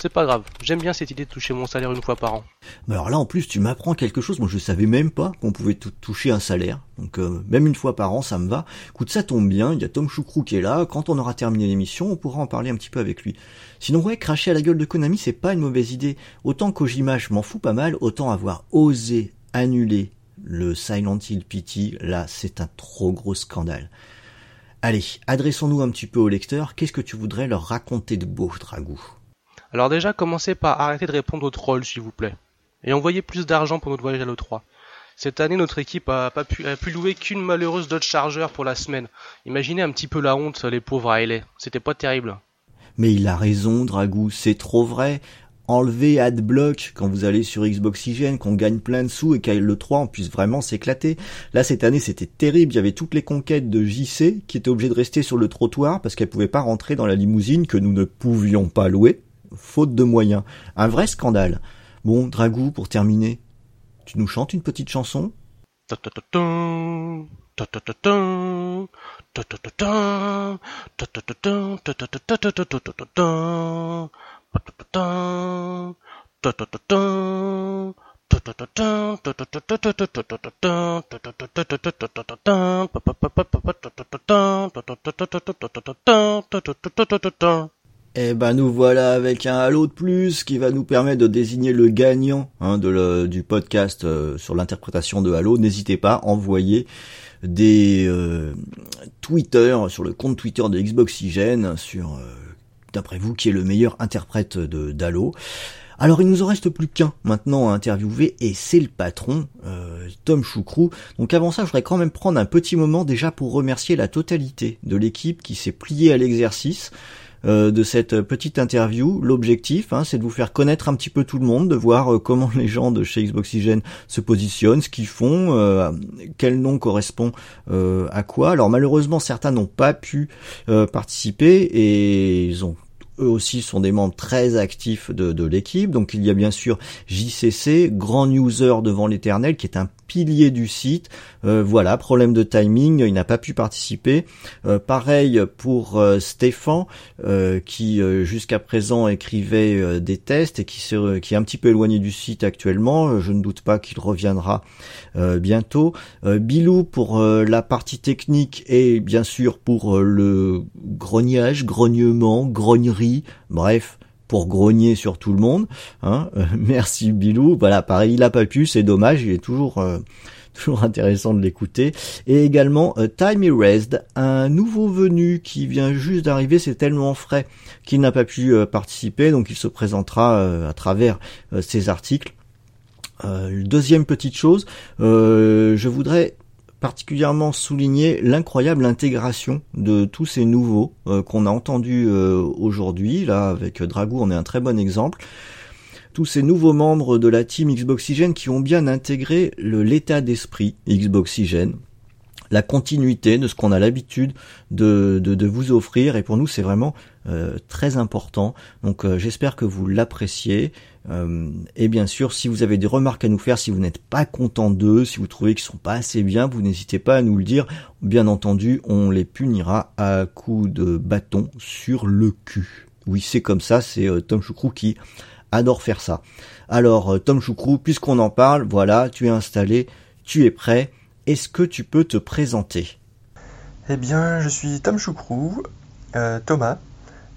C'est pas grave, j'aime bien cette idée de toucher mon salaire une fois par an. Mais alors là, en plus, tu m'apprends quelque chose. Moi, je savais même pas qu'on pouvait toucher un salaire. Donc, euh, même une fois par an, ça me va. Écoute, ça tombe bien. Il y a Tom Choucrou qui est là. Quand on aura terminé l'émission, on pourra en parler un petit peu avec lui. Sinon, ouais, cracher à la gueule de Konami, c'est pas une mauvaise idée. Autant Kojima, je m'en fous pas mal. Autant avoir osé annuler le Silent Hill PT, là, c'est un trop gros scandale. Allez, adressons-nous un petit peu aux lecteurs. Qu'est-ce que tu voudrais leur raconter de beau, Dragou? Alors déjà, commencez par arrêter de répondre aux trolls, s'il vous plaît. Et envoyez plus d'argent pour notre voyage à l'E3. Cette année, notre équipe a pas pu, a pu louer qu'une malheureuse Dodge Charger pour la semaine. Imaginez un petit peu la honte, les pauvres Hailey. C'était pas terrible. Mais il a raison, Dragou, c'est trop vrai. Enlever Adblock quand vous allez sur Xboxygen, qu'on gagne plein de sous et qu'à le 3 on puisse vraiment s'éclater. Là cette année c'était terrible, il y avait toutes les conquêtes de JC qui étaient obligées de rester sur le trottoir parce qu'elles pouvaient pas rentrer dans la limousine que nous ne pouvions pas louer faute de moyens. Un vrai scandale. Bon, Dragou, pour terminer, tu nous chantes une petite chanson? Eh ben nous voilà avec un halo de plus qui va nous permettre de désigner le gagnant hein, de du podcast euh, sur l'interprétation de Halo. N'hésitez pas à envoyer des euh, Twitter sur le compte Twitter de Xboxygène sur euh, d'après vous qui est le meilleur interprète de d'Halo. Alors il nous en reste plus qu'un maintenant à interviewer et c'est le patron Tom Choucrou. Donc avant ça, je voudrais quand même prendre un petit moment déjà pour remercier la totalité de l'équipe qui s'est pliée à l'exercice. Euh, de cette petite interview. L'objectif, hein, c'est de vous faire connaître un petit peu tout le monde, de voir euh, comment les gens de chez Xboxygen se positionnent, ce qu'ils font, euh, quel nom correspond à quoi. Alors malheureusement, certains n'ont pas pu participer et ils ont eux aussi sont des membres très actifs de, de l'équipe. Donc il y a bien sûr JCC, grand user devant l'éternel, qui est un pilier du site. Euh, voilà, problème de timing, il n'a pas pu participer. Euh, pareil pour euh, Stéphane, qui jusqu'à présent écrivait des tests et qui, qui est un petit peu éloigné du site actuellement. Je ne doute pas qu'il reviendra bientôt. Bilou pour la partie technique et bien sûr pour le grognage, grognement, grognerie, bref pour grogner sur tout le monde. Hein. merci Bilou. Voilà, pareil, il a pas pu, c'est dommage. Il est toujours euh, toujours intéressant de l'écouter. Et également euh, Time Erased, un nouveau venu qui vient juste d'arriver. C'est tellement frais qu'il n'a pas pu euh, participer, donc il se présentera à travers ses articles. deuxième petite chose, je voudrais particulièrement souligner l'incroyable intégration de tous ces nouveaux euh, qu'on a entendus euh, aujourd'hui. Là, avec Dragou, on est un très bon exemple. Tous ces nouveaux membres de la team Xboxygen qui ont bien intégré l'état d'esprit Xboxygen, la continuité de ce qu'on a l'habitude de, vous offrir et pour nous c'est vraiment euh, très important donc j'espère que vous l'appréciez euh, et bien sûr, si vous avez des remarques à nous faire, si vous n'êtes pas content d'eux, si vous trouvez qu'ils sont pas assez bien, vous n'hésitez pas à nous le dire. Bien entendu, on les punira à coups de bâton sur le cul. Oui, c'est comme ça, c'est euh, Tom Choucrou qui adore faire ça. Alors, euh, Tom Choucrou, puisqu'on en parle, voilà, tu es installé, tu es prêt. Est-ce que tu peux te présenter? Eh bien, je suis Tom Choucrou, Thomas.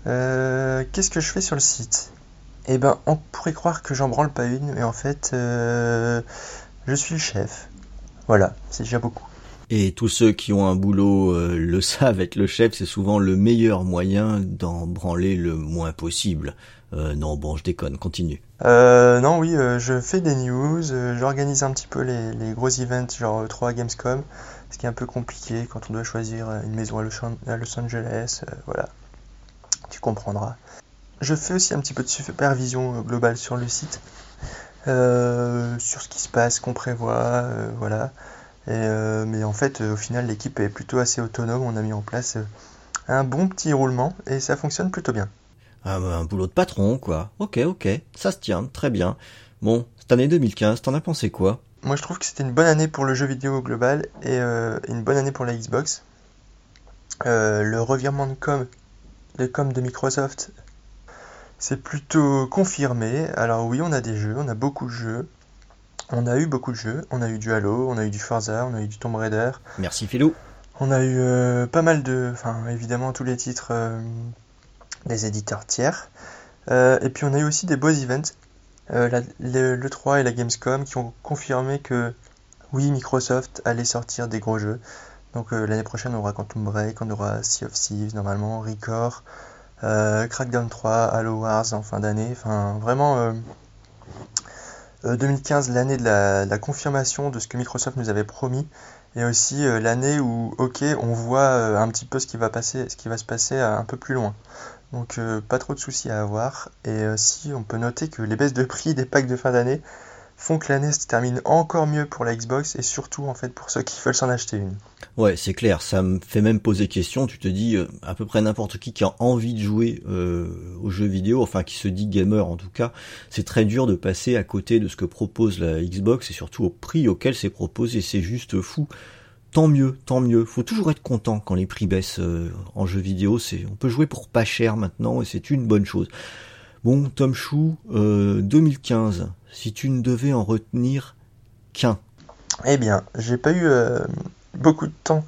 Qu'est-ce que je fais sur le site? Eh ben, on pourrait croire que j'en branle pas une, mais en fait, euh, je suis le chef. Voilà, c'est déjà beaucoup. Et tous ceux qui ont un boulot euh, le savent, être le chef, c'est souvent le meilleur moyen d'en branler le moins possible. Euh, non, bon, je déconne, continue. Euh, non, oui, euh, je fais des news, euh, j'organise un petit peu les, gros events, genre 3 Gamescom, ce qui est un peu compliqué quand on doit choisir euh, une maison à Los, Angeles, euh, voilà, tu comprendras. Je fais aussi un petit peu de supervision euh, globale sur le site, euh, sur ce qui se passe, qu'on prévoit, euh, voilà. Euh, mais en fait, euh, au final, l'équipe est plutôt assez autonome, on a mis en place euh, un bon petit roulement et ça fonctionne plutôt bien. Ah, bah, un boulot de patron, quoi. Ok, ok, ça se tient, très bien. Bon, cette année 2015, t'en as pensé quoi? Moi, je trouve que c'était une bonne année pour le jeu vidéo au global et euh, une bonne année pour la Xbox. Euh, le revirement de com, de com de Microsoft, c'est plutôt confirmé. Alors oui, on a des jeux, on a beaucoup de jeux. On a eu beaucoup de jeux. On a eu du Halo, on a eu du Forza, on a eu du Tomb Raider. Merci Philou. On a eu euh, pas mal de, enfin évidemment tous les titres des éditeurs tiers. Euh, et puis on a eu aussi des beaux events, euh, le, le 3 et la Gamescom, qui ont confirmé que oui, Microsoft allait sortir des gros jeux. Donc euh, l'année prochaine, on aura Quantum Break, on aura Sea of Thieves normalement, Record, Crackdown 3, Halo Wars en fin d'année. Enfin, vraiment, euh, euh, 2015, l'année de la, confirmation de ce que Microsoft nous avait promis, et aussi l'année où, ok, on voit un petit peu ce qui va se passer un peu plus loin. Donc euh, pas trop de soucis à avoir. Et euh, si on peut noter que les baisses de prix des packs de fin d'année font que l'année se termine encore mieux pour la Xbox et surtout en fait pour ceux qui veulent s'en acheter une. Ouais, c'est clair, ça me fait même poser question. Tu te dis, euh, à peu près n'importe qui qui a envie de jouer euh, aux jeux vidéo, enfin qui se dit gamer en tout cas, c'est très dur de passer à côté de ce que propose la Xbox et surtout au prix auquel c'est proposé. C'est juste fou. Tant mieux, tant mieux. Faut toujours être content quand les prix baissent euh, en jeux vidéo. On peut jouer pour pas cher maintenant et c'est une bonne chose. Bon, Tom Chou, euh, 2015. Si tu ne devais en retenir qu'un. Eh bien, j'ai pas eu euh, beaucoup de temps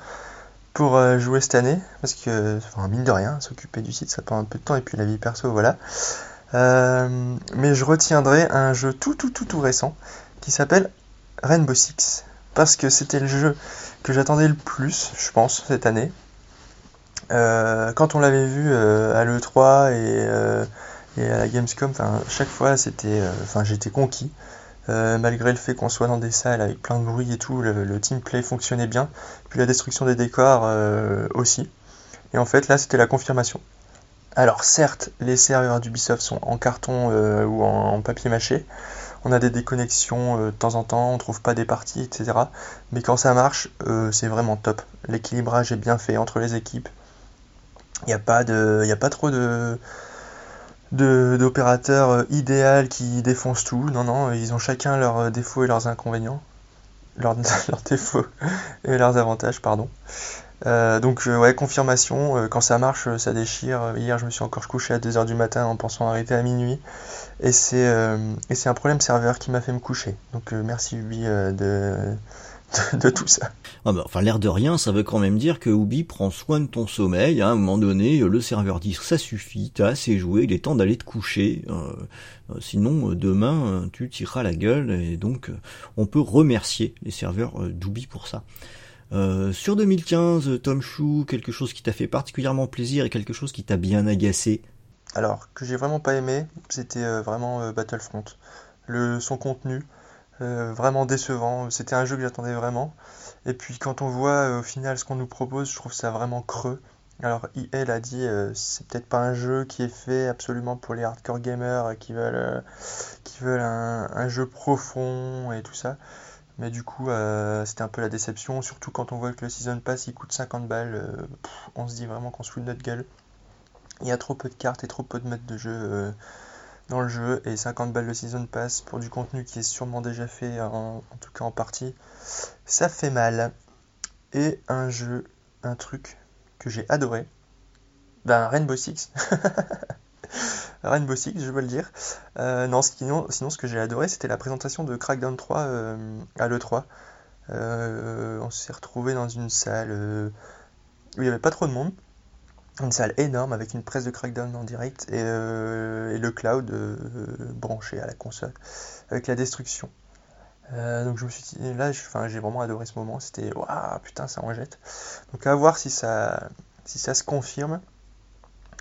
pour euh, jouer cette année parce que, enfin, mine de rien, s'occuper du site ça prend un peu de temps et puis la vie perso, voilà. Euh, mais je retiendrai un jeu tout tout tout tout récent qui s'appelle Rainbow Six parce que c'était le jeu que j'attendais le plus, je pense, cette année. Euh, quand on l'avait vu euh, à l'E3 et, euh, et à la Gamescom, chaque fois c'était, enfin, j'étais conquis. Malgré le fait qu'on soit dans des salles avec plein de bruit et tout, le, team play fonctionnait bien. Puis la destruction des décors aussi. Et en fait, là, c'était la confirmation. Alors, certes, les serveurs d'Ubisoft sont en carton ou en papier mâché. On a des déconnexions euh, de temps en temps, on trouve pas des parties, etc. Mais quand ça marche, euh, c'est vraiment top. L'équilibrage est bien fait entre les équipes. Il n'y a pas trop de d'opérateurs euh, idéal qui défoncent tout. Non, non, ils ont chacun leurs défauts et leurs inconvénients. Leurs défauts et leurs avantages, pardon. Euh, donc, euh, ouais, confirmation, euh, quand ça marche, ça déchire. Hier, je me suis encore couché à 2h du matin en pensant arrêter à minuit. Et c'est et c'est un problème serveur qui m'a fait me coucher. Donc, merci Ubi de, de, tout ça. Ah bah, enfin, l'air de rien, ça veut quand même dire que Ubi prend soin de ton sommeil. hein. À un moment donné, le serveur dit ça suffit, t'as assez joué, il est temps d'aller te coucher. Sinon, demain, tu tireras la gueule. Et donc, on peut remercier les serveurs d'Ubi pour ça. Euh, sur 2015, euh, Tom Chou, quelque chose qui t'a fait particulièrement plaisir et quelque chose qui t'a bien agacé. Alors, que j'ai vraiment pas aimé, c'était euh, vraiment euh, Battlefront. Le, son contenu, vraiment décevant. C'était un jeu que j'attendais vraiment. Et puis quand on voit au final ce qu'on nous propose, je trouve ça vraiment creux. Alors EA l'a dit, euh, c'est peut-être pas un jeu qui est fait absolument pour les hardcore gamers qui veulent, qui veulent un jeu profond et tout ça. Mais du coup, euh, c'était un peu la déception, surtout quand on voit que le Season Pass il coûte 50 balles. euh, on se dit vraiment qu'on se fout de notre gueule. Il y a trop peu de cartes et trop peu de modes de jeu euh, dans le jeu et 50 balles de season pass pour du contenu qui est sûrement déjà fait en, en tout cas en partie, ça fait mal. Et un jeu, un truc que j'ai adoré, ben Rainbow Six. Rainbow Six, je veux le dire. Euh, non, sinon, ce que j'ai adoré c'était la présentation de Crackdown 3 euh, à l'E3. Euh, on s'est retrouvé dans une salle où il n'y avait pas trop de monde. une salle énorme avec une presse de Crackdown en direct et, le cloud branché à la console avec la destruction. Donc je me suis dit, là, j'ai vraiment adoré ce moment. C'était, waouh, putain, ça en jette. Donc à voir si ça, si ça se confirme.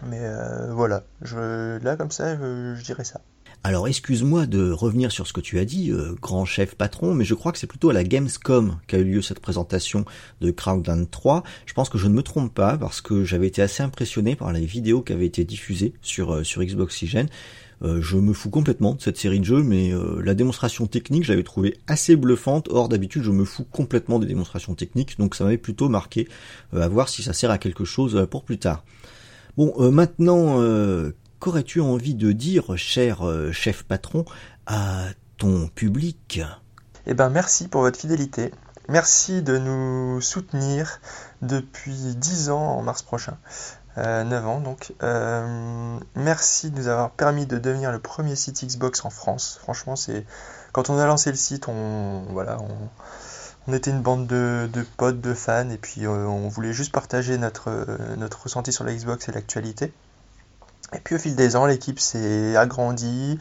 Mais euh, voilà, je, là comme ça, je, dirais ça. Alors excuse-moi de revenir sur ce que tu as dit, euh, grand chef patron, mais je crois que c'est plutôt à la Gamescom qu'a eu lieu cette présentation de Crackdown 3. Je pense que je ne me trompe pas parce que j'avais été assez impressionné par les vidéos qui avaient été diffusées sur, euh, sur Xbox Oxygen. Je me fous complètement de cette série de jeux, mais la démonstration technique, j'avais trouvé assez bluffante. Or, d'habitude, je me fous complètement des démonstrations techniques, donc ça m'avait plutôt marqué à voir si ça sert à quelque chose pour plus tard. Bon, euh, maintenant, euh, qu'aurais-tu envie de dire, cher euh, chef patron, à ton public? Eh ben merci pour votre fidélité. Merci de nous soutenir depuis 10 ans en mars prochain. Euh, 9 ans donc. Merci de nous avoir permis de devenir le premier site Xbox en France. Franchement, c'est quand on a lancé le site, on voilà, on, on était une bande de, potes, de fans, et puis euh, on voulait juste partager notre, euh, notre ressenti sur la Xbox et l'actualité. Et puis au fil des ans, l'équipe s'est agrandie.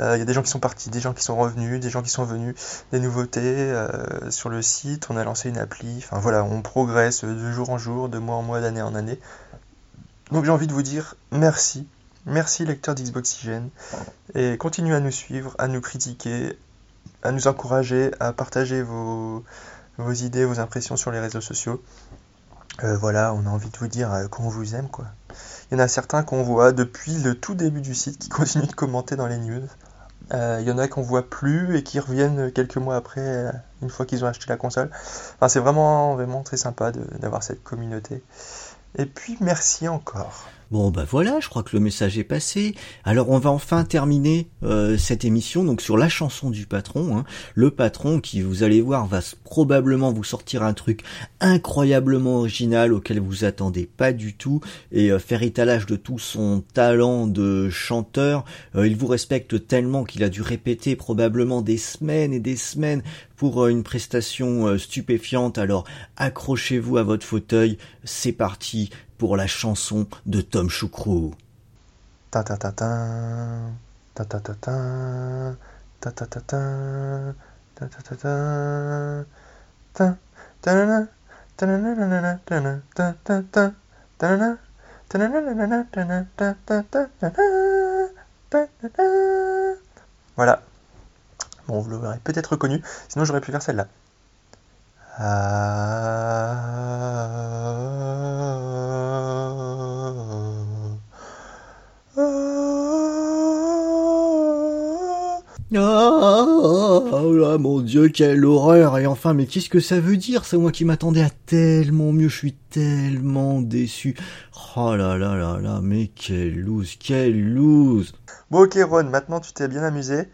Euh, Il y a des gens qui sont partis, des gens qui sont revenus, des gens qui sont venus, des nouveautés euh, sur le site. On a lancé une appli. Enfin voilà, on progresse de jour en jour, de mois en mois, d'année en année. Donc j'ai envie de vous dire merci. Merci lecteur d'Xboxygène. Et continuez à nous suivre, à nous critiquer, à nous encourager, à partager vos, idées, vos impressions sur les réseaux sociaux. Euh, voilà, on a envie de vous dire euh, qu'on vous aime, quoi. Il y en a certains qu'on voit depuis le tout début du site qui continuent de commenter dans les news. Euh, il y en a qu'on voit plus et qui reviennent quelques mois après, une fois qu'ils ont acheté la console. Enfin, c'est vraiment, vraiment très sympa d'avoir cette communauté. Et puis, merci encore. Bon bah voilà, je crois que le message est passé. Alors on va enfin terminer euh, cette émission donc sur la chanson du patron. hein. Le patron qui vous allez voir va probablement vous sortir un truc incroyablement original auquel vous attendez pas du tout et euh, faire étalage de tout son talent de chanteur. Euh, il vous respecte tellement qu'il a dû répéter probablement des semaines et des semaines pour une prestation stupéfiante. Alors accrochez-vous à votre fauteuil, c'est parti la chanson de Tom Choucrou. Voilà. Bon, vous l'aurez peut-être reconnu, sinon j'aurais pu faire celle-là. Ah, oh là, mon dieu, quelle horreur Et enfin, mais qu'est-ce que ça veut dire C'est moi qui m'attendais à tellement mieux, je suis tellement déçu. Oh là là là là, mais quelle loose, quelle loose Bon, ok, Ron, maintenant tu t'es bien amusé.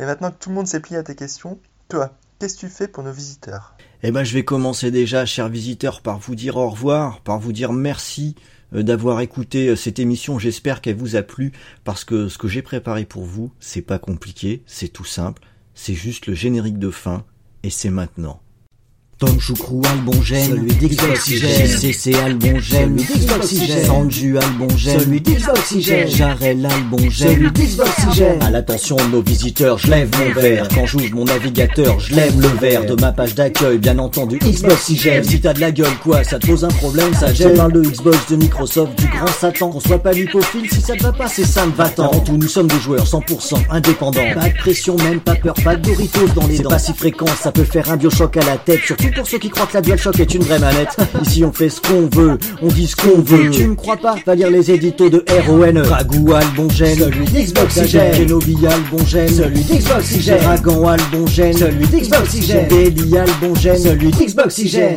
Et maintenant que tout le monde s'est plié à tes questions, toi, qu'est-ce que tu fais pour nos visiteurs? Eh ben, je vais commencer déjà, chers visiteurs, par vous dire au revoir, par vous dire merci d'avoir écouté euh, cette émission. J'espère qu'elle vous a plu, parce que ce que j'ai préparé pour vous, c'est pas compliqué, c'est tout simple. C'est juste le générique de fin, et c'est maintenant. Tom Choucrou Albongène, celui d'Xboxygène, CC Albongène, celui d'Xboxygène, Sanju Albongène, celui d'Xboxygène, Jarel Albongène, celui d'Xboxygène. À l'attention de nos visiteurs, je lève mon verre. Quand j'ouvre mon navigateur, je lève le verre de ma page d'accueil, bien entendu Xboxygène. Si t'as de la gueule, quoi, ça te pose un problème, ça gêne. Parle de Xbox, de Microsoft, du grand Satan, qu'on soit pas lipophile, si ça te va pas, c'est ça me va-t'en. Avant tout, nous sommes des joueurs 100% indépendants. Pas de pression, même pas peur, pas de Doritos dans les dents. C'est pas si fréquent, ça peut faire un biochoc à la tête, surtout pour ceux qui croient que la DualShock est une vraie manette. Ici on fait ce qu'on veut, on dit ce qu'on veut. Tu me crois pas? Va lire les éditos de RON. Ragou Albongène, celui d'Xboxygène. Kenobi Albongène, celui d'Xboxygène. Dragon Albongène, celui d'Xboxygène. Deli Albongène, celui d'Xboxygène.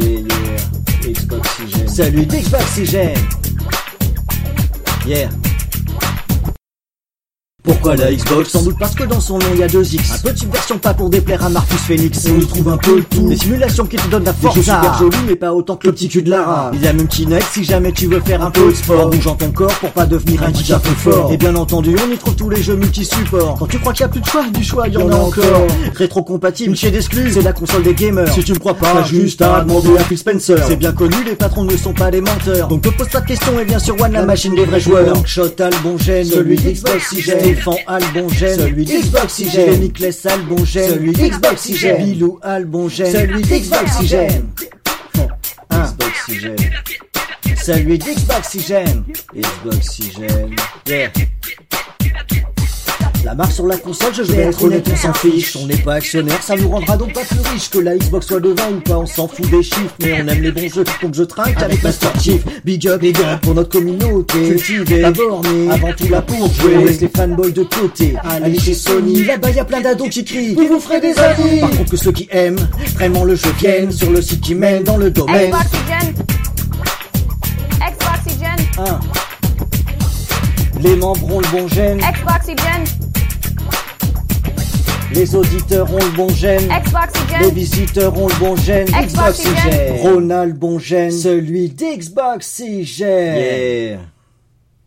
Yeah, yeah, Xboxygène. Celui d'Xboxygène. Yeah. Pourquoi la Xbox Sans doute parce que dans son nom il y a deux X. Un peu de subversion pas pour déplaire à Marcus Phoenix. On y trouve un peu le tout. Des simulations qui te donnent la force. Des jeux super jolis mais pas autant que le petit cul de Lara. Il y a même Kinect si jamais tu veux faire un peu de sport. En bougeant ton corps pour pas devenir un un peu fort. Et bien entendu on y trouve tous les jeux multi-supports. Quand tu crois qu'il y a plus de choix, du choix il y en a encore. Rétro-compatible, chez d'exclus, c'est la console des gamers. Si tu me crois pas, juste à demander à Phil Spencer. C'est bien connu, les patrons ne sont pas des menteurs. Donc te pose pas de questions et bien sûr One la machine des vrais joueurs. Shot bon gène, celui d'Xbox si. Stéphane a le bon gène, celui d'Xbox si gêne. Nicolas a le bon gène, celui d'Xbox si gêne. Bilou a le bon gène, celui d'Xbox si gêne. Xbox si gêne. Celui d'Xbox si gêne. Xbox si gêne. Yeah. La marque sur la console, je vais être honnête, on s'en fiche. On n'est pas actionnaire, ça nous rendra donc pas plus riche que la Xbox soit devant ou pas. On s'en fout des chiffres, mais on aime les bons jeux, donc je trinque avec Master Chief. Big up, big up pour notre communauté. Cultivée, pas bornée, avant tout là pour jouer. On laisse les fanboys de côté. Allez chez Sony, là-bas y a plein d'ados qui crient. Vous vous ferez des amis. Par contre que ceux qui aiment vraiment le jeu viennent sur le site qui mène dans le domaine. Xboxygen. Xboxygen. Un. Les membres ont le bon gène. Xboxygen. Les auditeurs ont le bon gène. Les visiteurs ont le bon gène. Xboxygen. Ronald bon gène. Celui d'Xboxygen. Yeah.